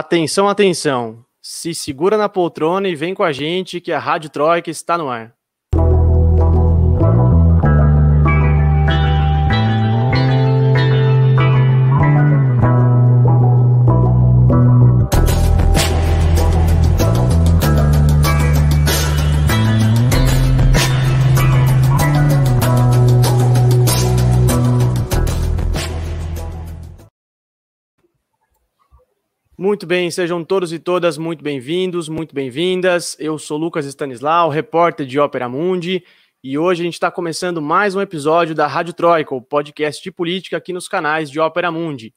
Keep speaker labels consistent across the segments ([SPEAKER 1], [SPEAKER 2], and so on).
[SPEAKER 1] Atenção, atenção. Se segura na poltrona e vem com a gente que a Rádio Troika está no ar. Muito bem, sejam todos e todas muito bem-vindos, muito bem-vindas. Eu sou Lucas Stanislau, repórter de Ópera Mundi, e hoje a gente está começando mais um episódio da Rádio Troika, o podcast de política aqui nos canais de Ópera Mundi.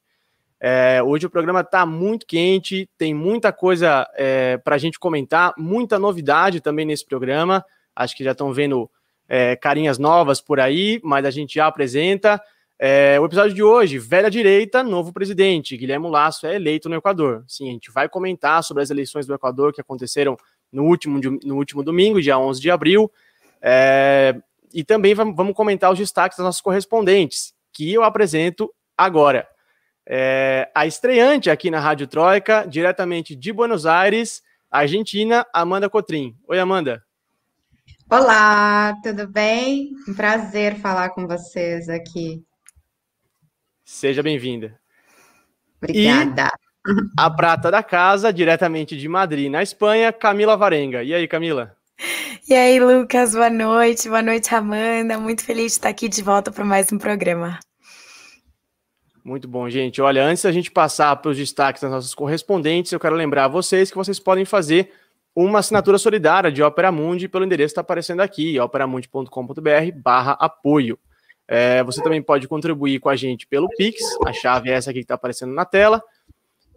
[SPEAKER 1] É, hoje o programa está muito quente, tem muita coisa é, para a gente comentar, muita novidade também nesse programa. Acho que já estão vendo é, carinhas novas por aí, mas a gente já apresenta. É, o episódio de hoje, velha direita, novo presidente. Guilherme Lasso é eleito no Equador. Sim, a gente vai comentar sobre as eleições do Equador que aconteceram no último, no último domingo, dia 11 de abril. É, e também vamos comentar os destaques das nossas correspondentes, que eu apresento agora. É, a estreante aqui na Rádio Troika, diretamente de Buenos Aires, Argentina, Amanda Cotrim. Oi, Amanda.
[SPEAKER 2] Olá, tudo bem? Um prazer falar com vocês aqui.
[SPEAKER 1] Seja bem-vinda.
[SPEAKER 2] Obrigada.
[SPEAKER 1] E a prata da casa, diretamente de Madrid, na Espanha, Camila Varenga. E aí, Camila?
[SPEAKER 3] E aí, Lucas, boa noite. Boa noite, Amanda. Muito feliz de estar aqui de volta para mais um programa.
[SPEAKER 1] Muito bom, gente. Olha, antes da gente passar para os destaques das nossas correspondentes, eu quero lembrar a vocês que vocês podem fazer uma assinatura solidária de Opera Mundi pelo endereço que está aparecendo aqui, operamundi.com.br barra apoio. É, você também pode contribuir com a gente pelo Pix, a chave é essa aqui que está aparecendo na tela,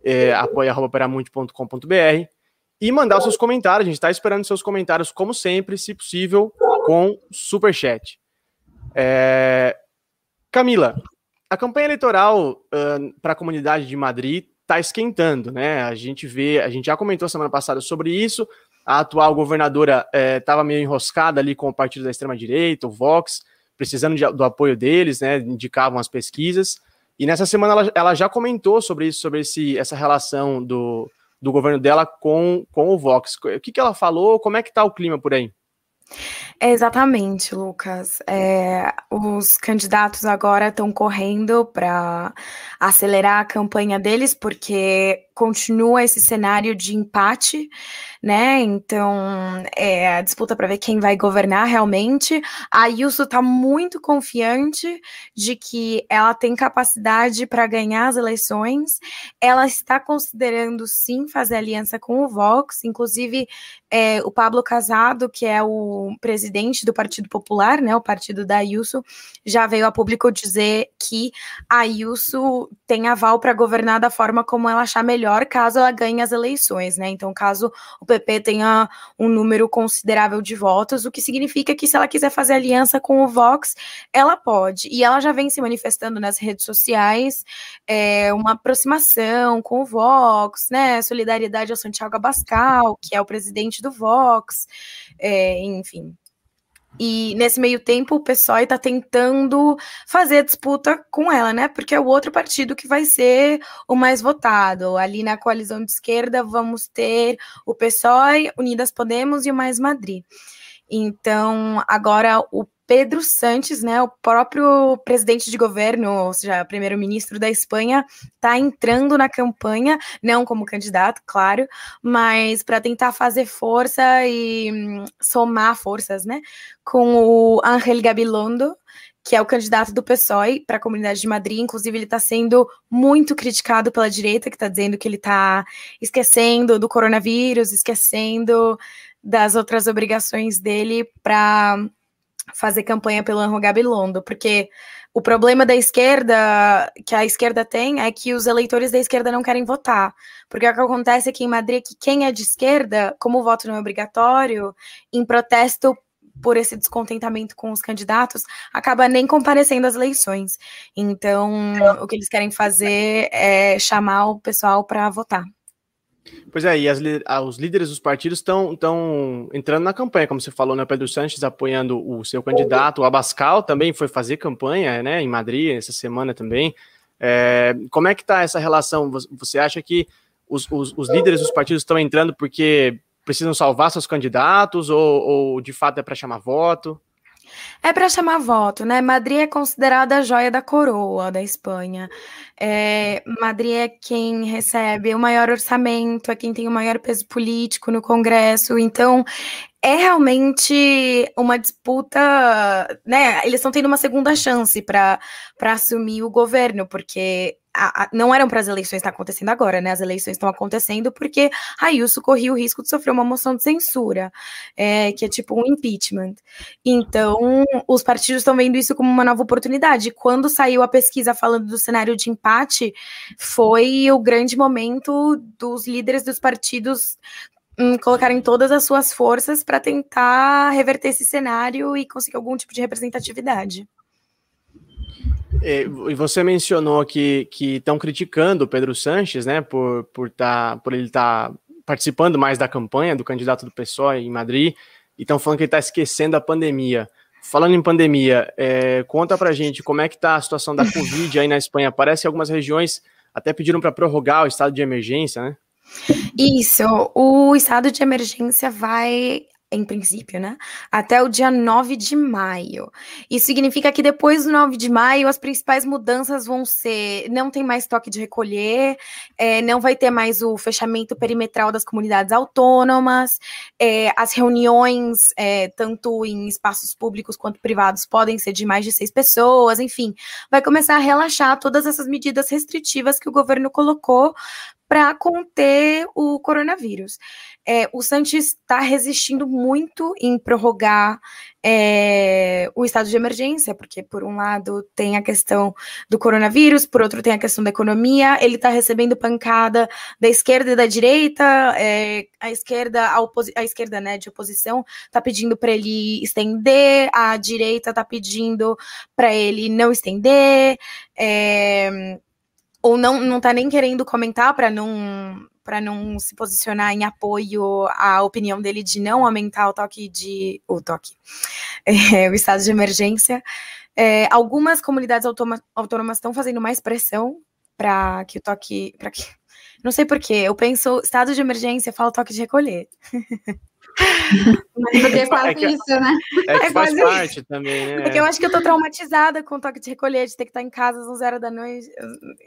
[SPEAKER 1] é, apoia.peramundi.com.br e mandar seus comentários. A gente está esperando seus comentários, como sempre, se possível, com super chat. É, Camila, a campanha eleitoral uh, para a comunidade de Madrid está esquentando, né? A gente vê, a gente já comentou semana passada sobre isso. A atual governadora estava é, meio enroscada ali com o partido da extrema direita, o Vox precisando de, do apoio deles, né? Indicavam as pesquisas. E nessa semana ela, ela já comentou sobre isso, sobre esse, essa relação do, do governo dela com, com o Vox. O que, que ela falou? Como é que está o clima por aí?
[SPEAKER 3] É exatamente, Lucas. É, os candidatos agora estão correndo para acelerar a campanha deles, porque continua esse cenário de empate, né? Então, é a disputa para ver quem vai governar realmente. A Ayuso está muito confiante de que ela tem capacidade para ganhar as eleições. Ela está considerando sim fazer aliança com o Vox, inclusive é, o Pablo Casado, que é o presidente do Partido Popular, né? O partido da Ayuso, já veio a público dizer que a Ayuso tem aval para governar da forma como ela achar melhor melhor caso ela ganhe as eleições, né? Então, caso o PP tenha um número considerável de votos, o que significa que se ela quiser fazer aliança com o Vox, ela pode. E ela já vem se manifestando nas redes sociais, é, uma aproximação com o Vox, né? Solidariedade ao Santiago Abascal, que é o presidente do Vox, é, enfim. E nesse meio tempo, o PSOE está tentando fazer disputa com ela, né? Porque é o outro partido que vai ser o mais votado. Ali na coalizão de esquerda, vamos ter o PSOE, Unidas Podemos e o Mais Madrid. Então, agora o Pedro Sanches, né, o próprio presidente de governo, ou seja, primeiro-ministro da Espanha, está entrando na campanha, não como candidato, claro, mas para tentar fazer força e hum, somar forças, né, com o Ángel Gabilondo, que é o candidato do PSOE para a Comunidade de Madrid. Inclusive, ele está sendo muito criticado pela direita, que está dizendo que ele está esquecendo do coronavírus, esquecendo das outras obrigações dele para fazer campanha pelo Anro Gabilondo, porque o problema da esquerda, que a esquerda tem, é que os eleitores da esquerda não querem votar. Porque o que acontece aqui em Madrid é que quem é de esquerda, como o voto não é obrigatório, em protesto por esse descontentamento com os candidatos, acaba nem comparecendo às eleições. Então, o que eles querem fazer é chamar o pessoal para votar.
[SPEAKER 1] Pois é, e as, os líderes dos partidos estão entrando na campanha, como você falou, né? Pedro Sanches apoiando o seu candidato, o Abascal também foi fazer campanha, né? Em Madrid, essa semana também. É, como é que está essa relação? Você acha que os, os, os líderes dos partidos estão entrando porque precisam salvar seus candidatos ou, ou de fato é para chamar voto?
[SPEAKER 3] É para chamar voto, né? Madrid é considerada a joia da coroa da Espanha. É, Madrid é quem recebe o maior orçamento, é quem tem o maior peso político no Congresso. Então, é realmente uma disputa, né? Eles estão tendo uma segunda chance para assumir o governo, porque a, a, não eram para as eleições estar acontecendo agora, né? As eleições estão acontecendo porque Ayuso corria o risco de sofrer uma moção de censura, é, que é tipo um impeachment. Então, os partidos estão vendo isso como uma nova oportunidade. Quando saiu a pesquisa falando do cenário de empate, foi o grande momento dos líderes dos partidos hum, colocarem todas as suas forças para tentar reverter esse cenário e conseguir algum tipo de representatividade.
[SPEAKER 1] É, e você mencionou que estão criticando o Pedro Sanches, né, por, por, tá, por ele estar tá participando mais da campanha do candidato do PSOE em Madrid, e estão falando que ele está esquecendo a pandemia. Falando em pandemia, é, conta pra gente como é que está a situação da Covid aí na Espanha. Parece que algumas regiões até pediram para prorrogar o estado de emergência, né?
[SPEAKER 3] Isso, o estado de emergência vai em princípio, né? Até o dia 9 de maio. Isso significa que depois do 9 de maio, as principais mudanças vão ser: não tem mais toque de recolher, é, não vai ter mais o fechamento perimetral das comunidades autônomas, é, as reuniões, é, tanto em espaços públicos quanto privados, podem ser de mais de seis pessoas, enfim, vai começar a relaxar todas essas medidas restritivas que o governo colocou para conter o coronavírus. É, o Santos está resistindo muito em prorrogar é, o estado de emergência, porque, por um lado, tem a questão do coronavírus, por outro, tem a questão da economia. Ele está recebendo pancada da esquerda e da direita. É, a esquerda, a, a, esquerda né, de oposição, está pedindo para ele estender, a direita está pedindo para ele não estender. É, ou não não tá nem querendo comentar para não para não se posicionar em apoio à opinião dele de não aumentar o toque de o toque é, o estado de emergência é, algumas comunidades autônomas estão fazendo mais pressão para que o toque para que não sei porquê, eu penso estado de emergência, falo toque de recolher.
[SPEAKER 2] Porque é quase é que, isso, né?
[SPEAKER 1] É que é faz parte isso. também, né?
[SPEAKER 3] Porque eu acho que eu tô traumatizada com o toque de recolher, de ter que estar em casa às zero da noite.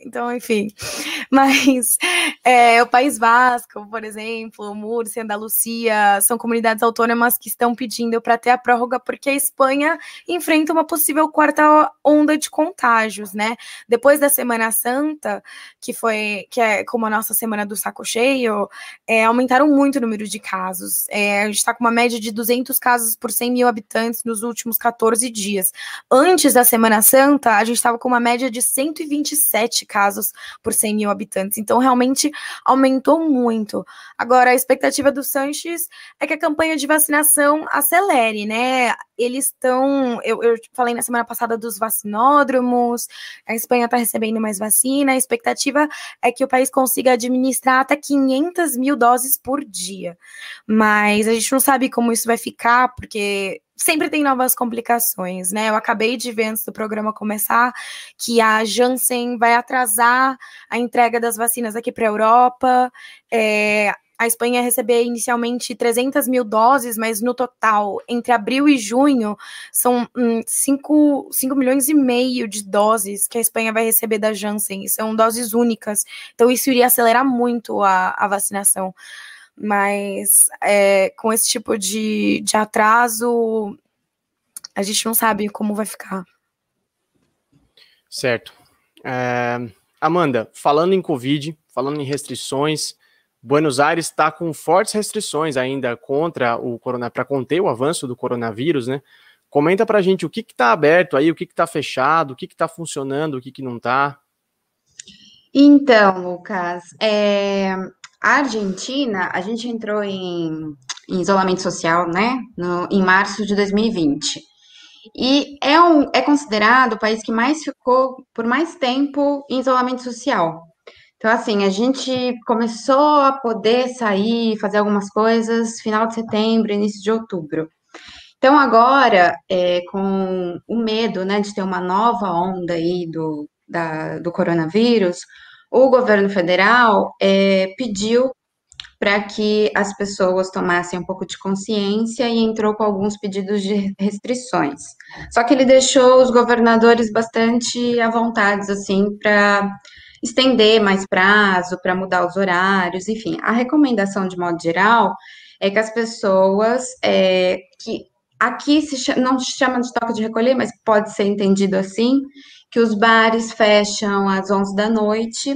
[SPEAKER 3] Então, enfim. Mas é, o País Vasco, por exemplo, Múrcia, Andalucia, são comunidades autônomas que estão pedindo para ter a prórroga, porque a Espanha enfrenta uma possível quarta onda de contágios, né? Depois da Semana Santa, que foi, que é como a nossa semana do saco cheio, é, aumentaram muito o número de casos. É, a gente está com uma média de 200 casos por 100 mil habitantes nos últimos 14 dias. Antes da Semana Santa, a gente estava com uma média de 127 casos por 100 mil habitantes. Então, realmente aumentou muito. Agora, a expectativa do Sanches é que a campanha de vacinação acelere, né? Eles estão. Eu, eu falei na semana passada dos vacinódromos, a Espanha está recebendo mais vacina. A expectativa é que o país consiga administrar até 500 mil doses por dia. Mas a gente não sabe como isso vai ficar, porque sempre tem novas complicações, né? Eu acabei de ver antes do programa começar que a Janssen vai atrasar a entrega das vacinas aqui para a Europa. É, a Espanha ia receber inicialmente 300 mil doses, mas no total, entre abril e junho, são 5, hum, 5 milhões e meio de doses que a Espanha vai receber da Janssen. São doses únicas. Então, isso iria acelerar muito a, a vacinação mas é, com esse tipo de, de atraso, a gente não sabe como vai ficar.
[SPEAKER 1] Certo. É, Amanda, falando em Covid, falando em restrições, Buenos Aires está com fortes restrições ainda contra o corona para conter o avanço do coronavírus, né? Comenta para a gente o que está aberto aí, o que está fechado, o que está funcionando, o que, que não está.
[SPEAKER 2] Então, Lucas, é, a Argentina, a gente entrou em, em isolamento social, né, no, em março de 2020. E é, um, é considerado o país que mais ficou por mais tempo em isolamento social. Então, assim, a gente começou a poder sair, fazer algumas coisas final de setembro, início de outubro. Então, agora, é, com o medo né, de ter uma nova onda aí do, da, do coronavírus, o governo federal é, pediu para que as pessoas tomassem um pouco de consciência e entrou com alguns pedidos de restrições. Só que ele deixou os governadores bastante à vontade, assim, para estender mais prazo, para mudar os horários, enfim. A recomendação, de modo geral, é que as pessoas é, que aqui se chama, não se chama de toque de recolher, mas pode ser entendido assim, que os bares fecham às 11 da noite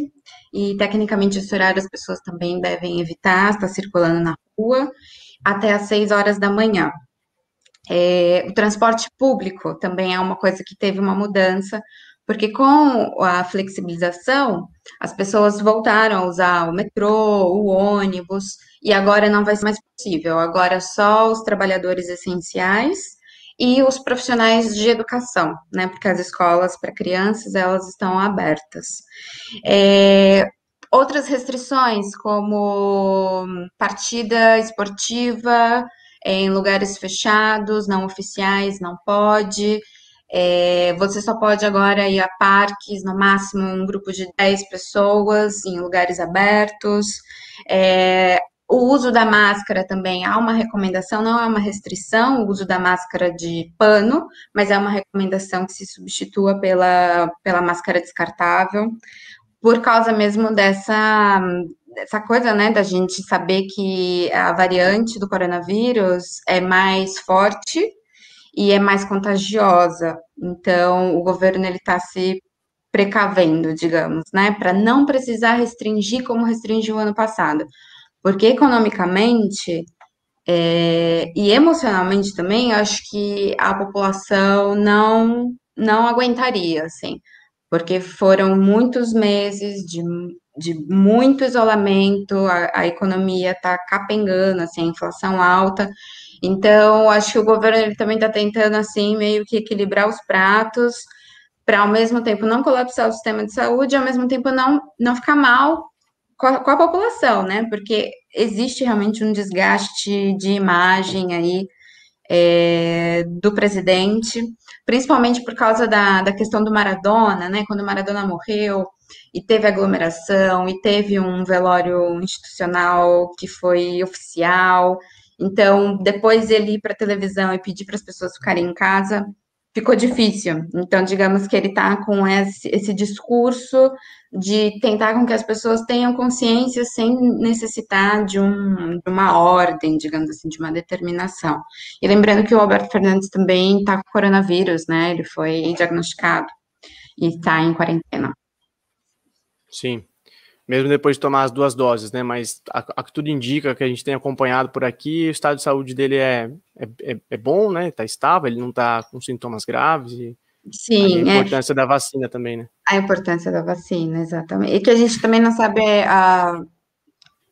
[SPEAKER 2] e tecnicamente esse horário as pessoas também devem evitar estar circulando na rua até às 6 horas da manhã. É, o transporte público também é uma coisa que teve uma mudança, porque com a flexibilização, as pessoas voltaram a usar o metrô, o ônibus, e agora não vai ser mais possível. Agora só os trabalhadores essenciais e os profissionais de educação, né? Porque as escolas para crianças elas estão abertas. É, outras restrições, como partida esportiva em lugares fechados, não oficiais, não pode. É, você só pode agora ir a parques, no máximo um grupo de 10 pessoas, em lugares abertos. É, o uso da máscara também há uma recomendação, não é uma restrição o uso da máscara de pano, mas é uma recomendação que se substitua pela, pela máscara descartável, por causa mesmo dessa, dessa coisa, né, da gente saber que a variante do coronavírus é mais forte e é mais contagiosa. Então, o governo ele está se precavendo, digamos, né, para não precisar restringir como restringiu o ano passado porque economicamente é, e emocionalmente também, acho que a população não, não aguentaria, assim, porque foram muitos meses de, de muito isolamento, a, a economia está capengando, assim, a inflação alta, então acho que o governo ele também está tentando, assim, meio que equilibrar os pratos, para ao mesmo tempo não colapsar o sistema de saúde, e ao mesmo tempo não, não ficar mal com a, com a população, né? Porque existe realmente um desgaste de imagem aí é, do presidente, principalmente por causa da, da questão do Maradona, né? Quando o Maradona morreu e teve aglomeração e teve um velório institucional que foi oficial. Então, depois ele ir para a televisão e pedir para as pessoas ficarem em casa, ficou difícil. Então, digamos que ele está com esse, esse, discurso de tentar com que as pessoas tenham consciência sem necessitar de, um, de, uma ordem, digamos assim, de uma determinação. E lembrando que o Alberto Fernandes também está com coronavírus, né? Ele foi diagnosticado e está em quarentena.
[SPEAKER 1] Sim mesmo depois de tomar as duas doses, né? Mas a, a, tudo indica que a gente tem acompanhado por aqui, o estado de saúde dele é, é, é, é bom, né? Tá estável, ele não tá com sintomas graves e
[SPEAKER 2] Sim,
[SPEAKER 1] a é. importância é. da vacina também, né?
[SPEAKER 2] A importância da vacina, exatamente. E que a gente também não sabe a,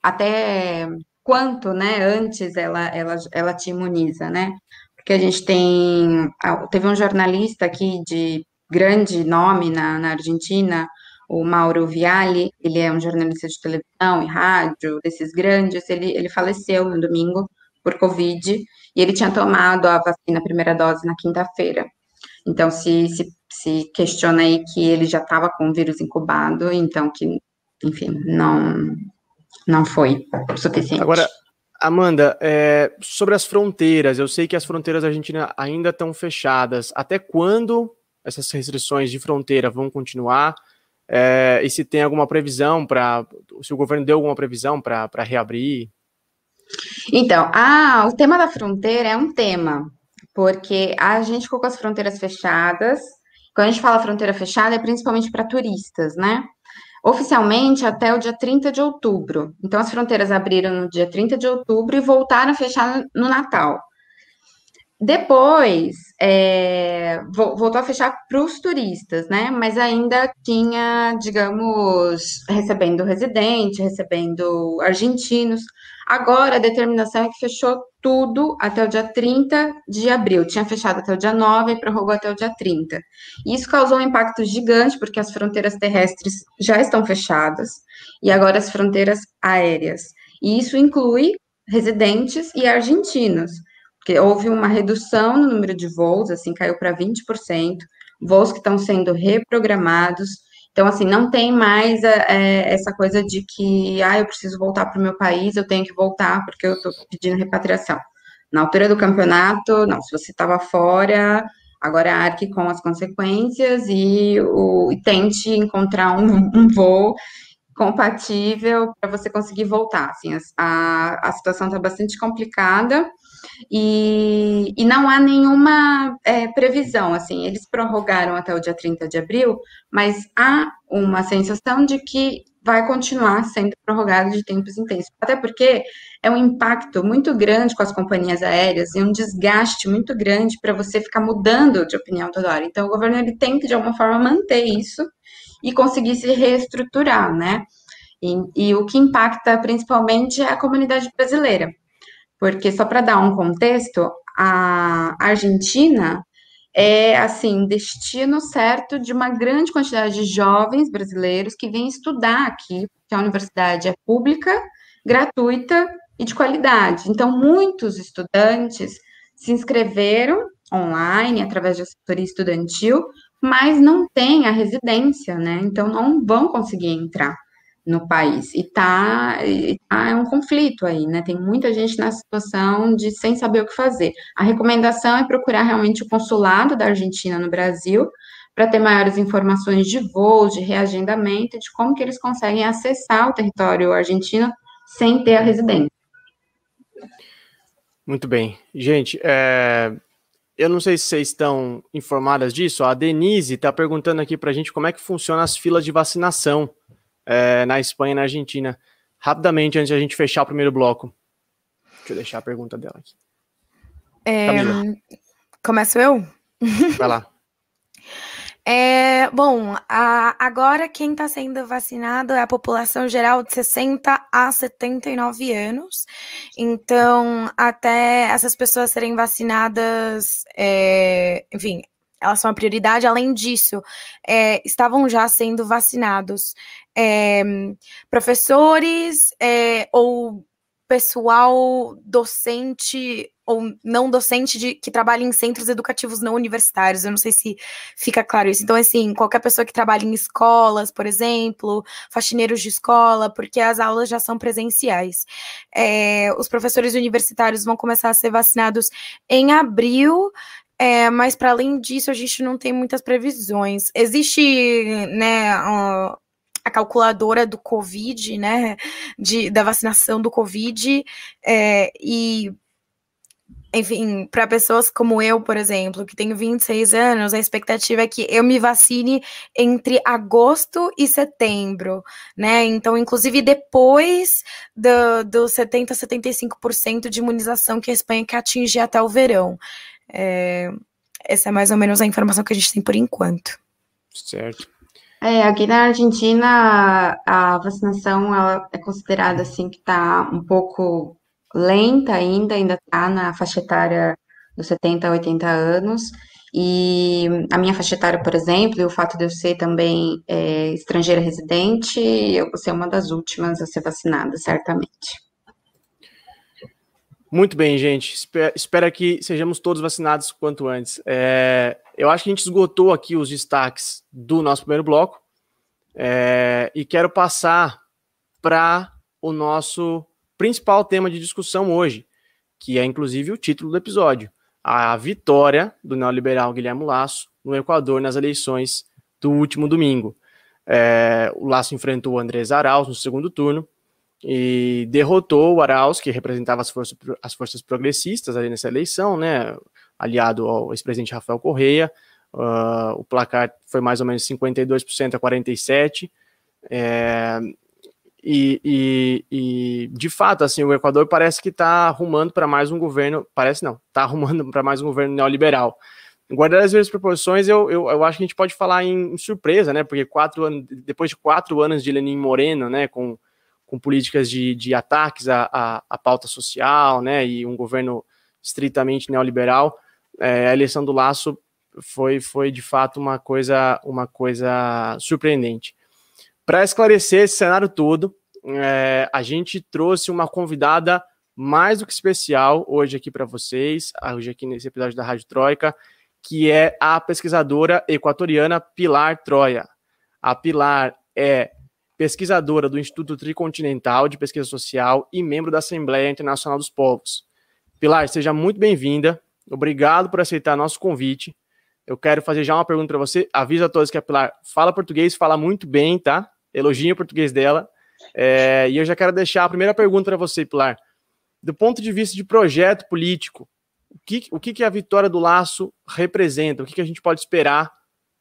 [SPEAKER 2] até quanto, né, antes ela, ela, ela te imuniza, né? Porque a gente tem. Teve um jornalista aqui de grande nome na, na Argentina, o Mauro Viali, ele é um jornalista de televisão e rádio, desses grandes, ele, ele faleceu no domingo por Covid, e ele tinha tomado a vacina, a primeira dose, na quinta-feira. Então, se, se, se questiona aí que ele já estava com o vírus incubado, então que, enfim, não, não foi suficiente.
[SPEAKER 1] Agora, Amanda, é, sobre as fronteiras, eu sei que as fronteiras da Argentina ainda estão fechadas. Até quando essas restrições de fronteira vão continuar? É, e se tem alguma previsão para. Se o governo deu alguma previsão para reabrir?
[SPEAKER 2] Então, ah, o tema da fronteira é um tema, porque a gente ficou com as fronteiras fechadas. Quando a gente fala fronteira fechada, é principalmente para turistas, né? Oficialmente até o dia 30 de outubro. Então, as fronteiras abriram no dia 30 de outubro e voltaram a fechar no Natal. Depois, é, voltou a fechar para os turistas, né? Mas ainda tinha, digamos, recebendo residente, recebendo argentinos. Agora, a determinação é que fechou tudo até o dia 30 de abril. Tinha fechado até o dia 9 e prorrogou até o dia 30. Isso causou um impacto gigante, porque as fronteiras terrestres já estão fechadas, e agora as fronteiras aéreas. E isso inclui residentes e argentinos porque houve uma redução no número de voos, assim, caiu para 20%, voos que estão sendo reprogramados, Então, assim, não tem mais é, essa coisa de que, ah, eu preciso voltar para o meu país, eu tenho que voltar porque eu estou pedindo repatriação. Na altura do campeonato, não, se você estava fora, agora arque com as consequências e, o, e tente encontrar um, um voo compatível para você conseguir voltar. Assim, a, a situação está bastante complicada e, e não há nenhuma é, previsão. Assim, eles prorrogaram até o dia 30 de abril, mas há uma sensação de que vai continuar sendo prorrogado de tempos intensos. Até porque é um impacto muito grande com as companhias aéreas e um desgaste muito grande para você ficar mudando de opinião toda hora. Então, o governo ele tem que, de alguma forma, manter isso e conseguir se reestruturar, né? E, e o que impacta principalmente é a comunidade brasileira, porque só para dar um contexto, a Argentina é assim destino certo de uma grande quantidade de jovens brasileiros que vêm estudar aqui, porque a universidade é pública, gratuita e de qualidade. Então, muitos estudantes se inscreveram online através de assessoria estudantil, mas não têm a residência, né? Então não vão conseguir entrar no país. E tá, e tá é um conflito aí, né? Tem muita gente na situação de sem saber o que fazer. A recomendação é procurar realmente o consulado da Argentina no Brasil para ter maiores informações de voos, de reagendamento, de como que eles conseguem acessar o território argentino sem ter a residência.
[SPEAKER 1] Muito bem. Gente, é, eu não sei se vocês estão informadas disso. A Denise está perguntando aqui para a gente como é que funciona as filas de vacinação é, na Espanha e na Argentina. Rapidamente, antes de a gente fechar o primeiro bloco. Deixa eu deixar a pergunta dela aqui.
[SPEAKER 3] É, começo eu?
[SPEAKER 1] Vai lá.
[SPEAKER 3] É, bom, a, agora quem está sendo vacinado é a população geral de 60 a 79 anos. Então, até essas pessoas serem vacinadas, é, enfim, elas são a prioridade. Além disso, é, estavam já sendo vacinados é, professores é, ou pessoal docente ou não docente de, que trabalha em centros educativos não universitários. Eu não sei se fica claro isso. Então, assim, qualquer pessoa que trabalha em escolas, por exemplo, faxineiros de escola, porque as aulas já são presenciais. É, os professores universitários vão começar a ser vacinados em abril. É, mas para além disso, a gente não tem muitas previsões. Existe, né, a calculadora do Covid, né, de, da vacinação do Covid, é, e enfim, para pessoas como eu, por exemplo, que tenho 26 anos, a expectativa é que eu me vacine entre agosto e setembro, né? Então, inclusive depois do, do 70% a 75% de imunização que a Espanha quer atingir até o verão. É, essa é mais ou menos a informação que a gente tem por enquanto.
[SPEAKER 1] Certo.
[SPEAKER 2] É, aqui na Argentina, a vacinação ela é considerada assim que está um pouco lenta ainda, ainda está na faixa etária dos 70 a 80 anos. E a minha faixa etária, por exemplo, e o fato de eu ser também é, estrangeira residente, eu vou ser uma das últimas a ser vacinada, certamente.
[SPEAKER 1] Muito bem, gente. Espero que sejamos todos vacinados quanto antes. É, eu acho que a gente esgotou aqui os destaques do nosso primeiro bloco é, e quero passar para o nosso principal tema de discussão hoje, que é inclusive o título do episódio: a vitória do neoliberal Guilherme Lasso no Equador nas eleições do último domingo. É, o Lasso enfrentou o Andrés Arauz no segundo turno e derrotou o Arauz, que representava as forças, as forças progressistas ali nessa eleição, né, aliado ao ex-presidente Rafael Correia. Uh, o placar foi mais ou menos 52% a 47%. É, e, e, e, de fato, assim, o Equador parece que está arrumando para mais um governo, parece não, está arrumando para mais um governo neoliberal. Guardar as vezes proporções, eu, eu, eu, acho que a gente pode falar em, em, surpresa, né? Porque quatro anos, depois de quatro anos de Lenin Moreno, né, com, com políticas de, de ataques à, à, à pauta social, né, e um governo estritamente neoliberal, é, a eleição do Laço foi, foi de fato uma coisa, uma coisa surpreendente. Para esclarecer esse cenário todo, é, a gente trouxe uma convidada mais do que especial hoje aqui para vocês, hoje aqui nesse episódio da Rádio Troika, que é a pesquisadora equatoriana Pilar Troia. A Pilar é pesquisadora do Instituto Tricontinental de Pesquisa Social e membro da Assembleia Internacional dos Povos. Pilar, seja muito bem-vinda. Obrigado por aceitar nosso convite. Eu quero fazer já uma pergunta para você. Avisa a todos que a Pilar fala português, fala muito bem, tá? Elogio o português dela. É, e eu já quero deixar a primeira pergunta para você, Pilar. Do ponto de vista de projeto político, o que, o que, que a vitória do Laço representa? O que, que a gente pode esperar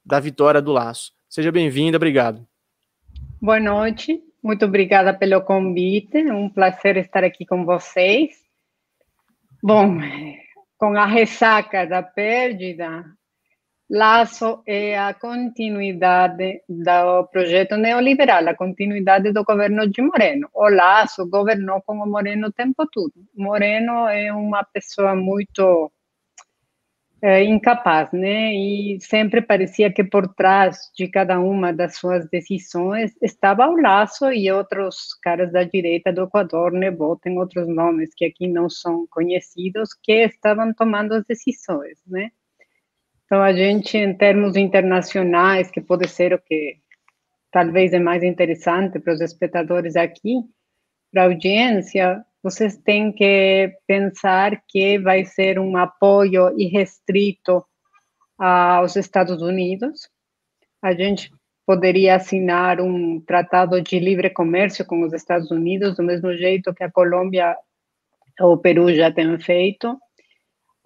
[SPEAKER 1] da vitória do Laço? Seja bem-vinda, obrigado.
[SPEAKER 4] Boa noite, muito obrigada pelo convite, é um prazer estar aqui com vocês. Bom, com a ressaca da perda, Laço é a continuidade do projeto neoliberal, a continuidade do governo de Moreno. O Laço governou com o Moreno o tempo todo. Moreno é uma pessoa muito é, incapaz, né? E sempre parecia que por trás de cada uma das suas decisões estava o Laço e outros caras da direita do Equador, né? Botem outros nomes que aqui não são conhecidos, que estavam tomando as decisões, né? Então, a gente, em termos internacionais, que pode ser o que talvez é mais interessante para os espectadores aqui, para a audiência, vocês têm que pensar que vai ser um apoio irrestrito aos Estados Unidos. A gente poderia assinar um tratado de livre comércio com os Estados Unidos, do mesmo jeito que a Colômbia ou o Peru já têm feito.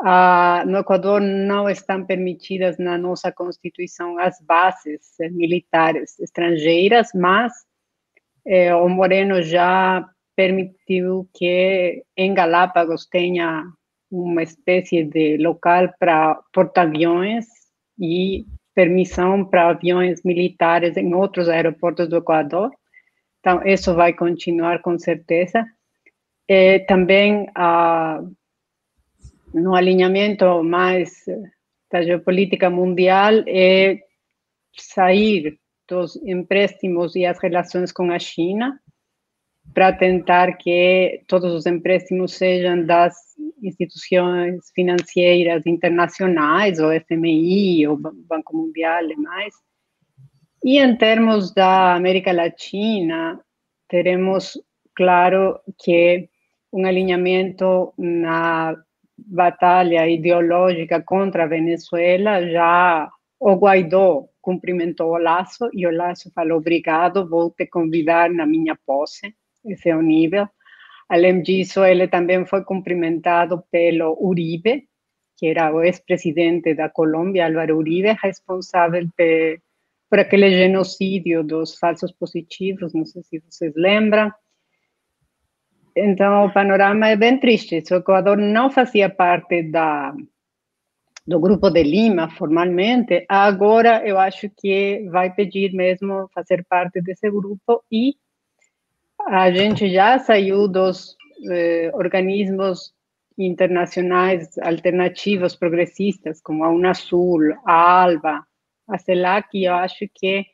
[SPEAKER 4] Ah, no Equador não estão permitidas na nossa Constituição as bases militares estrangeiras, mas eh, o Moreno já permitiu que em Galápagos tenha uma espécie de local para porta-aviões e permissão para aviões militares em outros aeroportos do Equador. Então, isso vai continuar com certeza. E também a no alinhamento mais da geopolítica mundial é sair dos empréstimos e as relações com a China para tentar que todos os empréstimos sejam das instituições financeiras internacionais, ou FMI, ou Banco Mundial e mais. E em termos da América Latina, teremos claro que um alinhamento na batalha ideológica contra a Venezuela, já o Guaidó cumprimentou o Laço e o Laço falou: obrigado, vou te convidar na minha posse. Esse é o nível. Além disso, ele também foi cumprimentado pelo Uribe, que era o ex-presidente da Colômbia, Álvaro Uribe, responsável por, aquele genocídio dos falsos positivos, não sei se vocês lembram. Então, o panorama é bem triste. O Equador não fazia parte da, do Grupo de Lima, formalmente. Agora, eu acho que vai pedir mesmo fazer parte desse grupo e a gente já saiu dos eh, organismos internacionais alternativos progressistas, como a Unasul, a ALBA, a CELAC, e eu acho que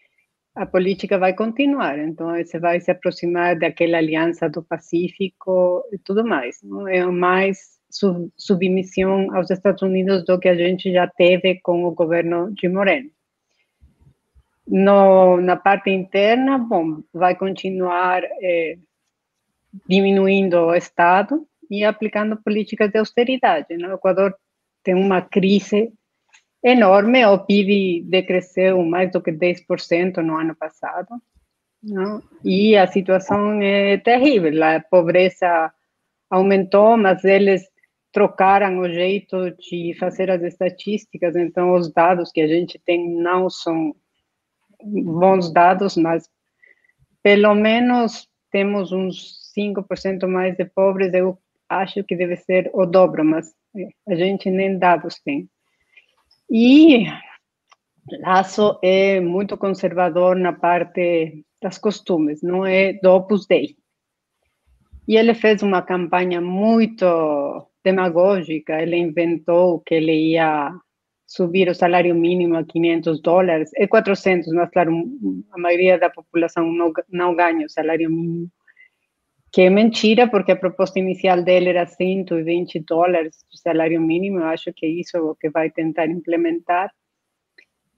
[SPEAKER 4] a política vai continuar, então você vai se aproximar daquela aliança do Pacífico e tudo mais. Não? É mais sub submissão aos Estados Unidos do que a gente já teve com o governo de Moreno. No, na parte interna, bom, vai continuar é, diminuindo o Estado e aplicando políticas de austeridade. No Equador tem uma crise enorme, o PIB decresceu mais do que 10% no ano passado, não? e a situação é terrível, a pobreza aumentou, mas eles trocaram o jeito de fazer as estatísticas, então os dados que a gente tem não são bons dados, mas pelo menos temos uns 5% mais de pobres, eu acho que deve ser o dobro, mas a gente nem dados tem. E Laço é muito conservador na parte das costumes, não é do Opus Dei. E ele fez uma campanha muito demagógica, ele inventou que ele ia subir o salário mínimo a 500 dólares, é 400, mas claro, a maioria da população não, não ganha o salário mínimo que é mentira, porque a proposta inicial dele era 120 dólares de salário mínimo, eu acho que isso é o que vai tentar implementar.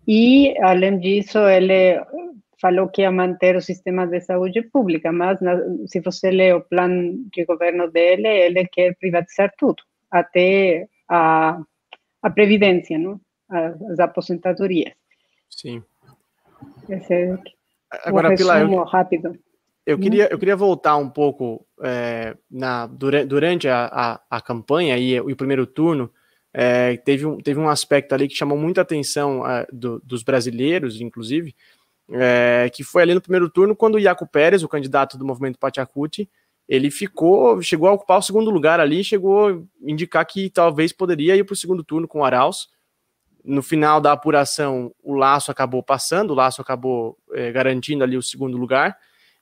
[SPEAKER 4] E, além disso, ele falou que ia manter o sistema de saúde pública, mas se você lê o plano de governo dele, ele quer privatizar tudo, até a, a previdência, não? As, as aposentadorias.
[SPEAKER 1] Sim.
[SPEAKER 4] Esse é
[SPEAKER 1] Agora, Pilar, eu,
[SPEAKER 4] rápido.
[SPEAKER 1] Eu queria, eu queria voltar um pouco é, na, durante, durante a, a, a, campanha e, o primeiro turno, é, teve, um, teve um aspecto ali que chamou muita atenção é, do, dos brasileiros, inclusive, que foi ali no primeiro turno, quando o Iaco Pérez, o candidato do movimento Pachacuti, ele ficou, chegou a ocupar o segundo lugar ali, chegou a indicar que talvez poderia ir para o segundo turno com o Arauz. No final da apuração, o Laço acabou passando, o Laço acabou é, garantindo ali o segundo lugar,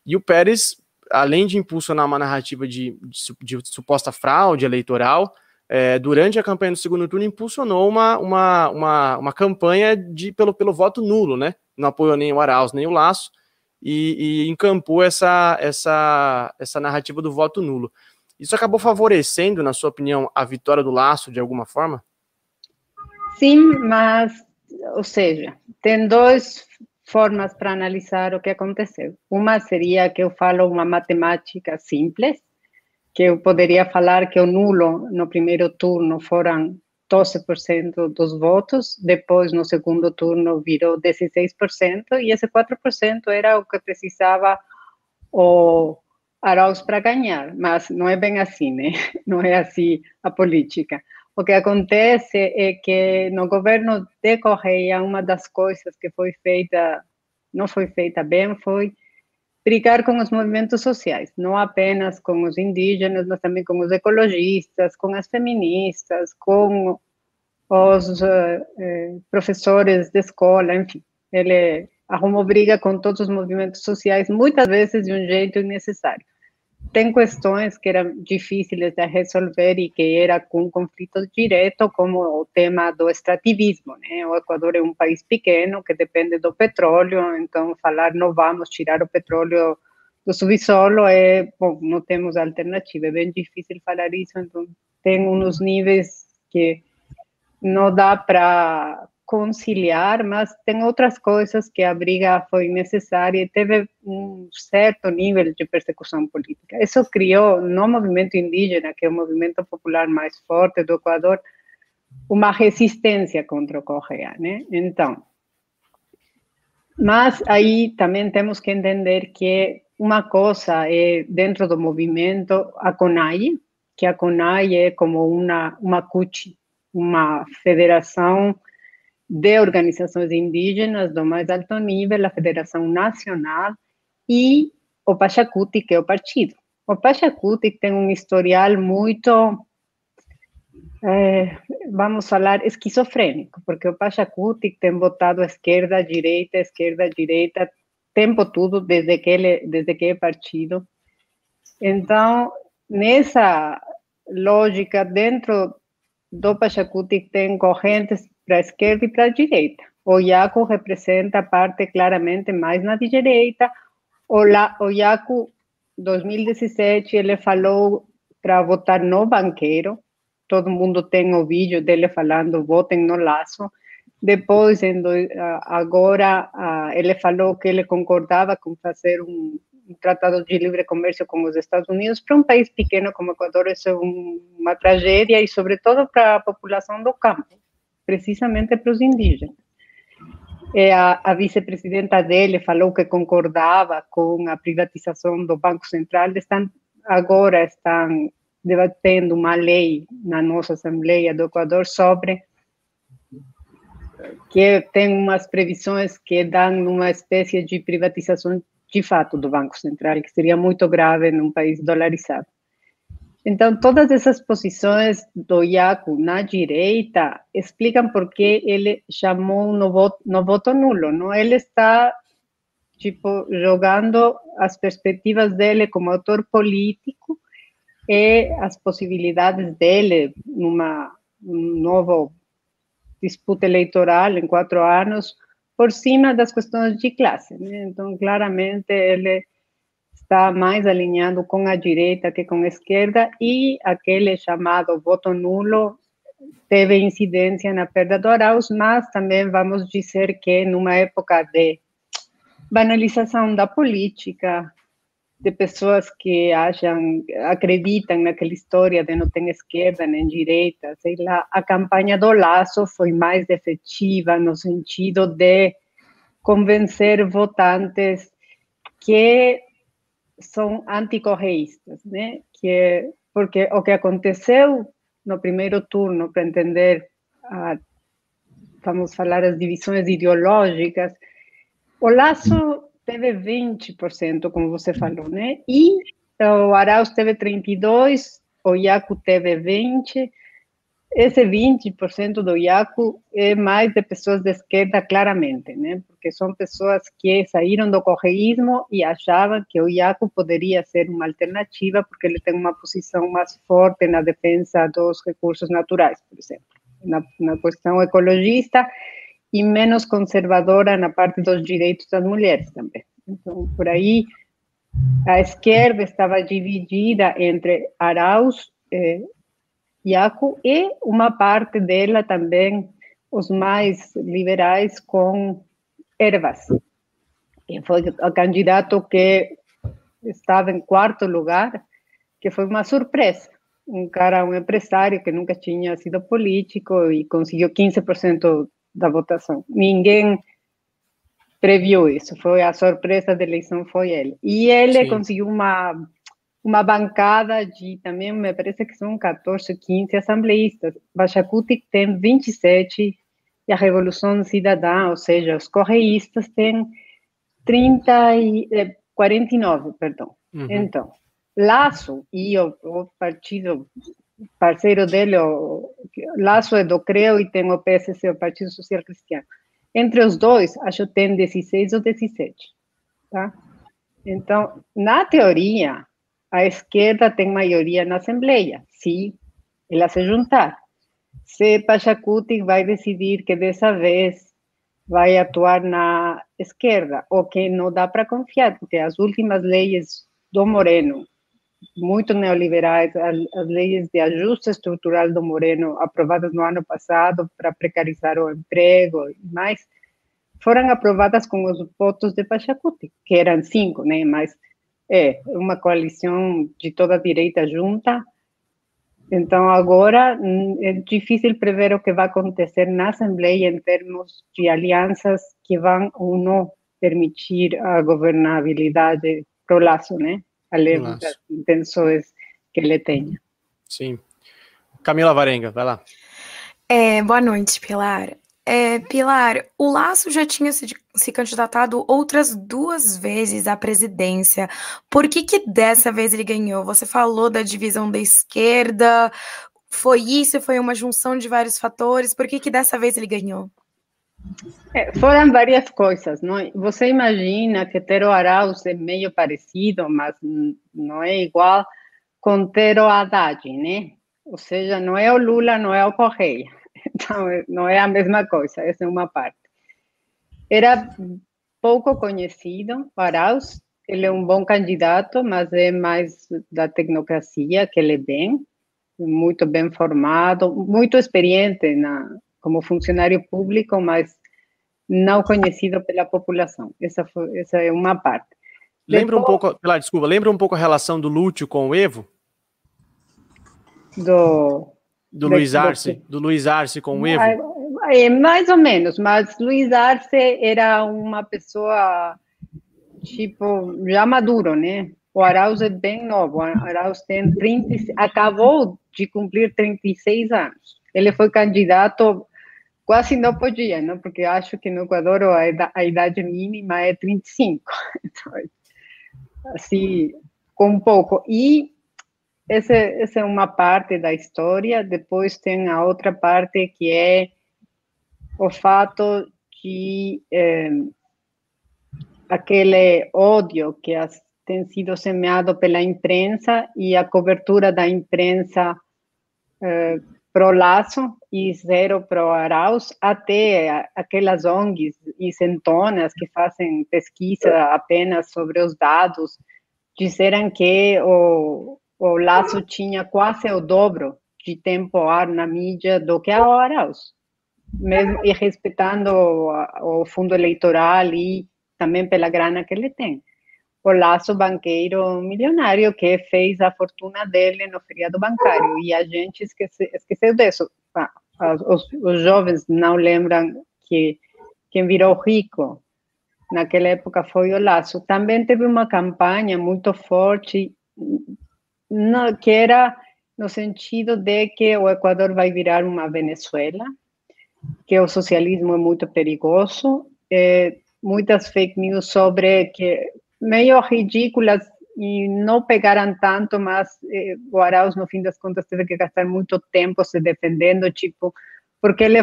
[SPEAKER 1] e o Pérez, além de impulsionar uma narrativa de, de, de suposta fraude eleitoral, é, durante a campanha do segundo turno, impulsionou uma, uma, uma, uma campanha de, pelo, pelo voto nulo, né? Não apoiou nem o Arauz, nem o Laço, e, e encampou essa, essa, essa narrativa do voto nulo. Isso acabou favorecendo, na sua opinião, a vitória do Laço de alguma forma?
[SPEAKER 4] Sim, mas, ou seja, tem dois formas para analisar o que aconteceu. Uma seria que eu falo uma matemática simples, que eu poderia falar que o nulo no primeiro turno foram 12% dos votos, depois no segundo turno virou 16%, e esse 4% era o que precisava o Arauz para ganhar, mas não é bem assim, né? Não é assim a política. O que acontece é que no governo de Correia, uma das coisas que foi feita, não foi feita bem, foi brigar com os movimentos sociais, não apenas com os indígenas, mas também com os ecologistas, com as feministas, com os uh, professores de escola, enfim. Ele arrumou briga com todos os movimentos sociais, muitas vezes de um jeito innecessário tem questões que eram difíceis de resolver e que era com conflito direto, como o tema do extrativismo. Né? O Equador é um país pequeno que depende do petróleo, então falar não vamos tirar o petróleo do subsolo é, bom, não temos alternativa, é bem difícil falar isso, então tem uns níveis que não dá para conciliar, mas tem outras coisas que a briga foi necessária e teve um certo nível de persecução política. Isso criou no movimento indígena, que é o movimento popular mais forte do Equador, uma resistência contra o Correia, né? Então, mas aí também temos que entender que uma coisa é dentro do movimento a CONAI, que a CONAI é como uma uma CUT, uma federação de organizações indígenas do mais alto nível, a Federação Nacional e o Pachacuti, que é o partido. O Pachacuti tem um historial muito, é, vamos falar, esquizofrênico, porque o Pachacuti tem votado à esquerda, direita, esquerda, direita, tempo todo, desde que, ele, desde que é partido. Então, nessa lógica, dentro do Pachacuti tem correntes para a esquerda e para a direita. O Iaco representa a parte claramente mais na direita. O, La, o Iaco, 2017, ele falou para votar no banqueiro. Todo mundo tem o vídeo dele falando votem no laço. Depois, agora, ele falou que ele concordava com fazer um, um tratado de livre comércio com os Estados Unidos. Para um país pequeno como o Equador, isso é um, uma tragédia e, sobretudo, para a população do campo precisamente para os indígenas. E a, a vice-presidenta dele falou que concordava com a privatização do Banco Central. Estão, agora estão debatendo uma lei na nossa Assembleia do Equador sobre que tem umas previsões que dão uma espécie de privatização de fato do Banco Central, que seria muito grave num país dolarizado. Então, todas essas posições do Iaco na direita explicam por que ele chamou no voto, no voto nulo. Não? Ele está tipo jogando as perspectivas dele como autor político e as possibilidades dele numa um novo disputa eleitoral em quatro anos por cima das questões de classe. Né? Então, claramente ele está mais alinhado com a direita que com a esquerda e aquele chamado voto nulo teve incidência na perda do Arauz, mas também vamos dizer que numa época de banalização da política, de pessoas que acham, acreditam naquela história de não ter esquerda nem direita, sei lá, a campanha do Laço foi mais efetiva no sentido de convencer votantes que são anticorreístas, né? Que porque o que aconteceu no primeiro turno para entender a, vamos falar as divisões ideológicas, o Laço teve 20%, como você falou, né? E o Arauz teve 32, o Iaco teve 20, esse 20% do IACO é mais de pessoas de esquerda, claramente, né? Porque são pessoas que saíram do correísmo e achavam que o IACO poderia ser uma alternativa, porque ele tem uma posição mais forte na defesa dos recursos naturais, por exemplo, na, na questão ecologista e menos conservadora na parte dos direitos das mulheres também. Então, por aí, a esquerda estava dividida entre Arauz, eh, Iaco e uma parte dela também, os mais liberais, com Ervas. E foi o candidato que estava em quarto lugar, que foi uma surpresa. Um cara, um empresário que nunca tinha sido político e conseguiu 15% da votação. Ninguém previu isso, foi a surpresa da eleição, foi ele. E ele Sim. conseguiu uma uma bancada de também, me parece que são 14, 15 assembleístas. Baixacuti tem 27 e a Revolução Cidadã, ou seja, os correístas têm 30 e, 49, perdão. Uhum. Então, Laço e o, o, partido parceiro dele, o, Laço é do CREO e tem o PSC, o Partido Social Cristiano. Entre os dois, acho que tem 16 ou 17, tá? Então, na teoria, a esquerda tem maioria na Assembleia, se ela se juntar. Se Pachacuti vai decidir que dessa vez vai atuar na esquerda, ou que não dá para confiar, porque as últimas leis do Moreno, muito neoliberais, as leis de ajuste estrutural do Moreno, aprovadas no ano passado para precarizar o emprego e mais, foram aprovadas com os votos de Pachacuti, que eram cinco, né? Mas é, uma coalição de toda a direita junta. Então, agora hum, é difícil prever o que vai acontecer na Assembleia em termos de alianças que vão ou não permitir a governabilidade para o laço, né? Além das intenções que ele tenha.
[SPEAKER 1] Sim. Camila Varenga, vai lá.
[SPEAKER 3] É, boa noite, Pilar. É, Pilar, o Laço já tinha se, se, candidatado outras duas vezes à presidência. Por que, que dessa vez ele ganhou? Você falou da divisão da esquerda. Foi isso? Foi uma junção de vários fatores? Por que, que dessa vez ele ganhou?
[SPEAKER 4] É, foram várias coisas, não? Você imagina que ter o Arauz é meio parecido, mas não é igual com ter o Haddad, né? Ou seja, não é o Lula, não é o Correia. Então, não é a mesma coisa, essa é uma parte. Era pouco conhecido, Arauz, ele é um bom candidato, mas é mais da tecnocracia que ele vem, muito bem formado, muito experiente na, como funcionário público, mas não conhecido pela população. Essa, foi, essa é uma parte.
[SPEAKER 1] Lembra Depois, um pouco, pela desculpa, lembra um pouco a relação do Lúcio com o Evo?
[SPEAKER 4] Do
[SPEAKER 1] do Luiz Arce, do Luiz Arce com o Evo?
[SPEAKER 4] É, mais ou menos, mas Luiz Arce era uma pessoa, tipo, já maduro, né? O Arauz é bem novo, o Arauz tem 30, acabou de cumprir 36 anos. Ele foi candidato, quase não podia, não? porque acho que no Equador a idade mínima é 35. Então, assim, com pouco. E essa, essa é uma parte da história. Depois tem a outra parte que é o fato de aquele ódio que as, tem sido semeado pela imprensa e a cobertura da imprensa é, pro Laço e zero pro Arauz, até aquelas ONGs isentonas que fazem pesquisa apenas sobre os dados, disseram que o, o Laço tinha quase o dobro de tempo ar na mídia do que a Arauz. Mesmo, e respeitando o, o fundo eleitoral e também pela grana que ele tem. O laço banqueiro milionário que fez a fortuna dele no feriado bancário. E a gente esquece, esqueceu disso. Ah, os, os jovens não lembram que quem virou rico naquela época foi o Laço. Também teve uma campanha muito forte, no, que era no sentido de que o Equador vai virar uma Venezuela, que o socialismo é muito perigoso, é, muitas fake news sobre que meio ridículas e não pegaram tanto, mas eh, o Arauz, no fim das contas, teve que gastar muito tempo se defendendo, tipo, porque ele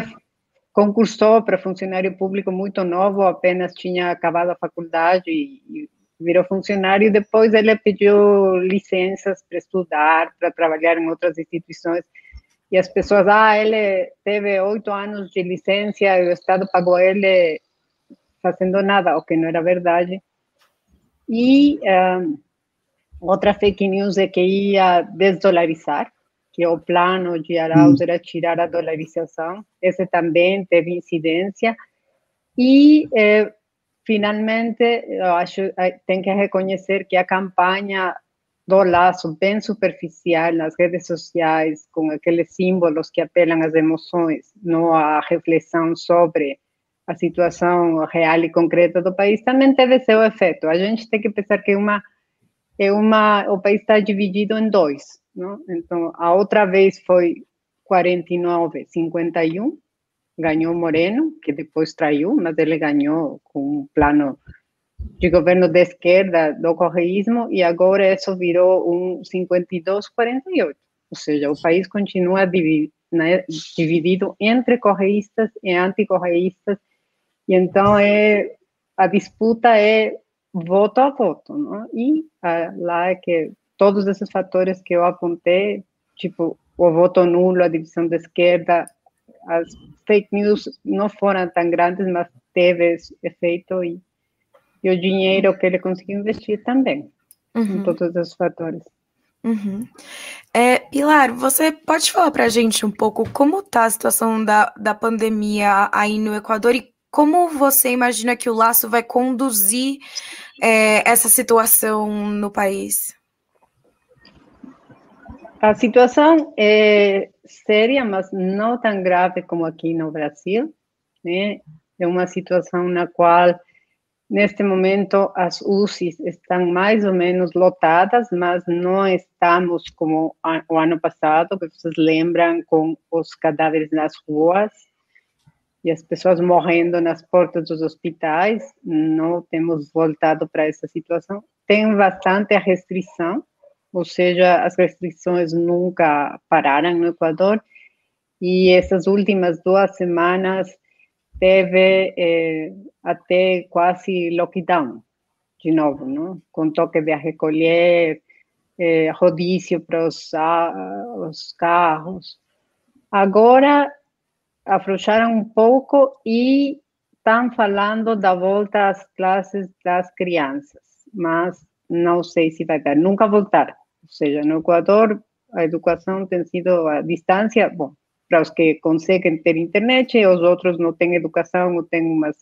[SPEAKER 4] concursou para funcionário público muito novo, apenas tinha acabado a faculdade e, e virou funcionário. Depois ele pediu licenças para estudar, para trabalhar em outras instituições. E as pessoas, ah, ele teve oito anos de licença e o Estado pagou ele fazendo nada, o que não era verdade. E um, outra fake news é que ia desdolarizar que o plano de Arauz era tirar a dolarização, esse também teve incidência, e eh, finalmente, eu acho tem que reconhecer que a campanha do laço bem superficial nas redes sociais, com aqueles símbolos que apelam às emoções, não à reflexão sobre a situação real e concreta do país, também teve seu efeito. A gente tem que pensar que uma, é uma, o país está dividido em dois. Não? Então, a outra vez foi 49, 51, ganhou Moreno, que depois traiu, mas ele ganhou com um plano de governo de esquerda do correísmo, e agora isso virou um 52, 48. Ou seja, o país continua dividido, né, dividido entre correístas e anticorreístas, e então é, a disputa é voto a voto, não? e ah, lá é que todos esses fatores que eu apontei, tipo o voto nulo, a divisão da esquerda, as fake news não foram tão grandes, mas teve efeito e, e o dinheiro que ele conseguiu investir também, uhum. em todos esses fatores.
[SPEAKER 3] Uhum. É, Pilar, você pode falar para a gente um pouco como está a situação da, da pandemia aí no Equador e como você imagina que o Laço vai conduzir é, essa situação no país?
[SPEAKER 4] A situação é séria, mas não tão grave como aqui no Brasil. Né? É uma situação na qual, neste momento, as UCIs estão mais ou menos lotadas, mas não estamos como o ano passado, que vocês lembram, com os cadáveres nas ruas e as pessoas morrendo nas portas dos hospitais. Não temos voltado para essa situação. Tem bastante restrição, ou seja, as restrições nunca pararam no Equador, e essas últimas duas semanas teve eh, até quase lockdown, de novo, não? com toque de recolher, eh, rodízio para os, os carros. Agora afrouxaram um pouco e estão falando da volta às classes das crianças, mas não sei se vai dar, nunca voltar. Ou seja, no Equador, a educação tem sido à distância, bom, para os que conseguem ter internet, os outros não têm educação, ou têm umas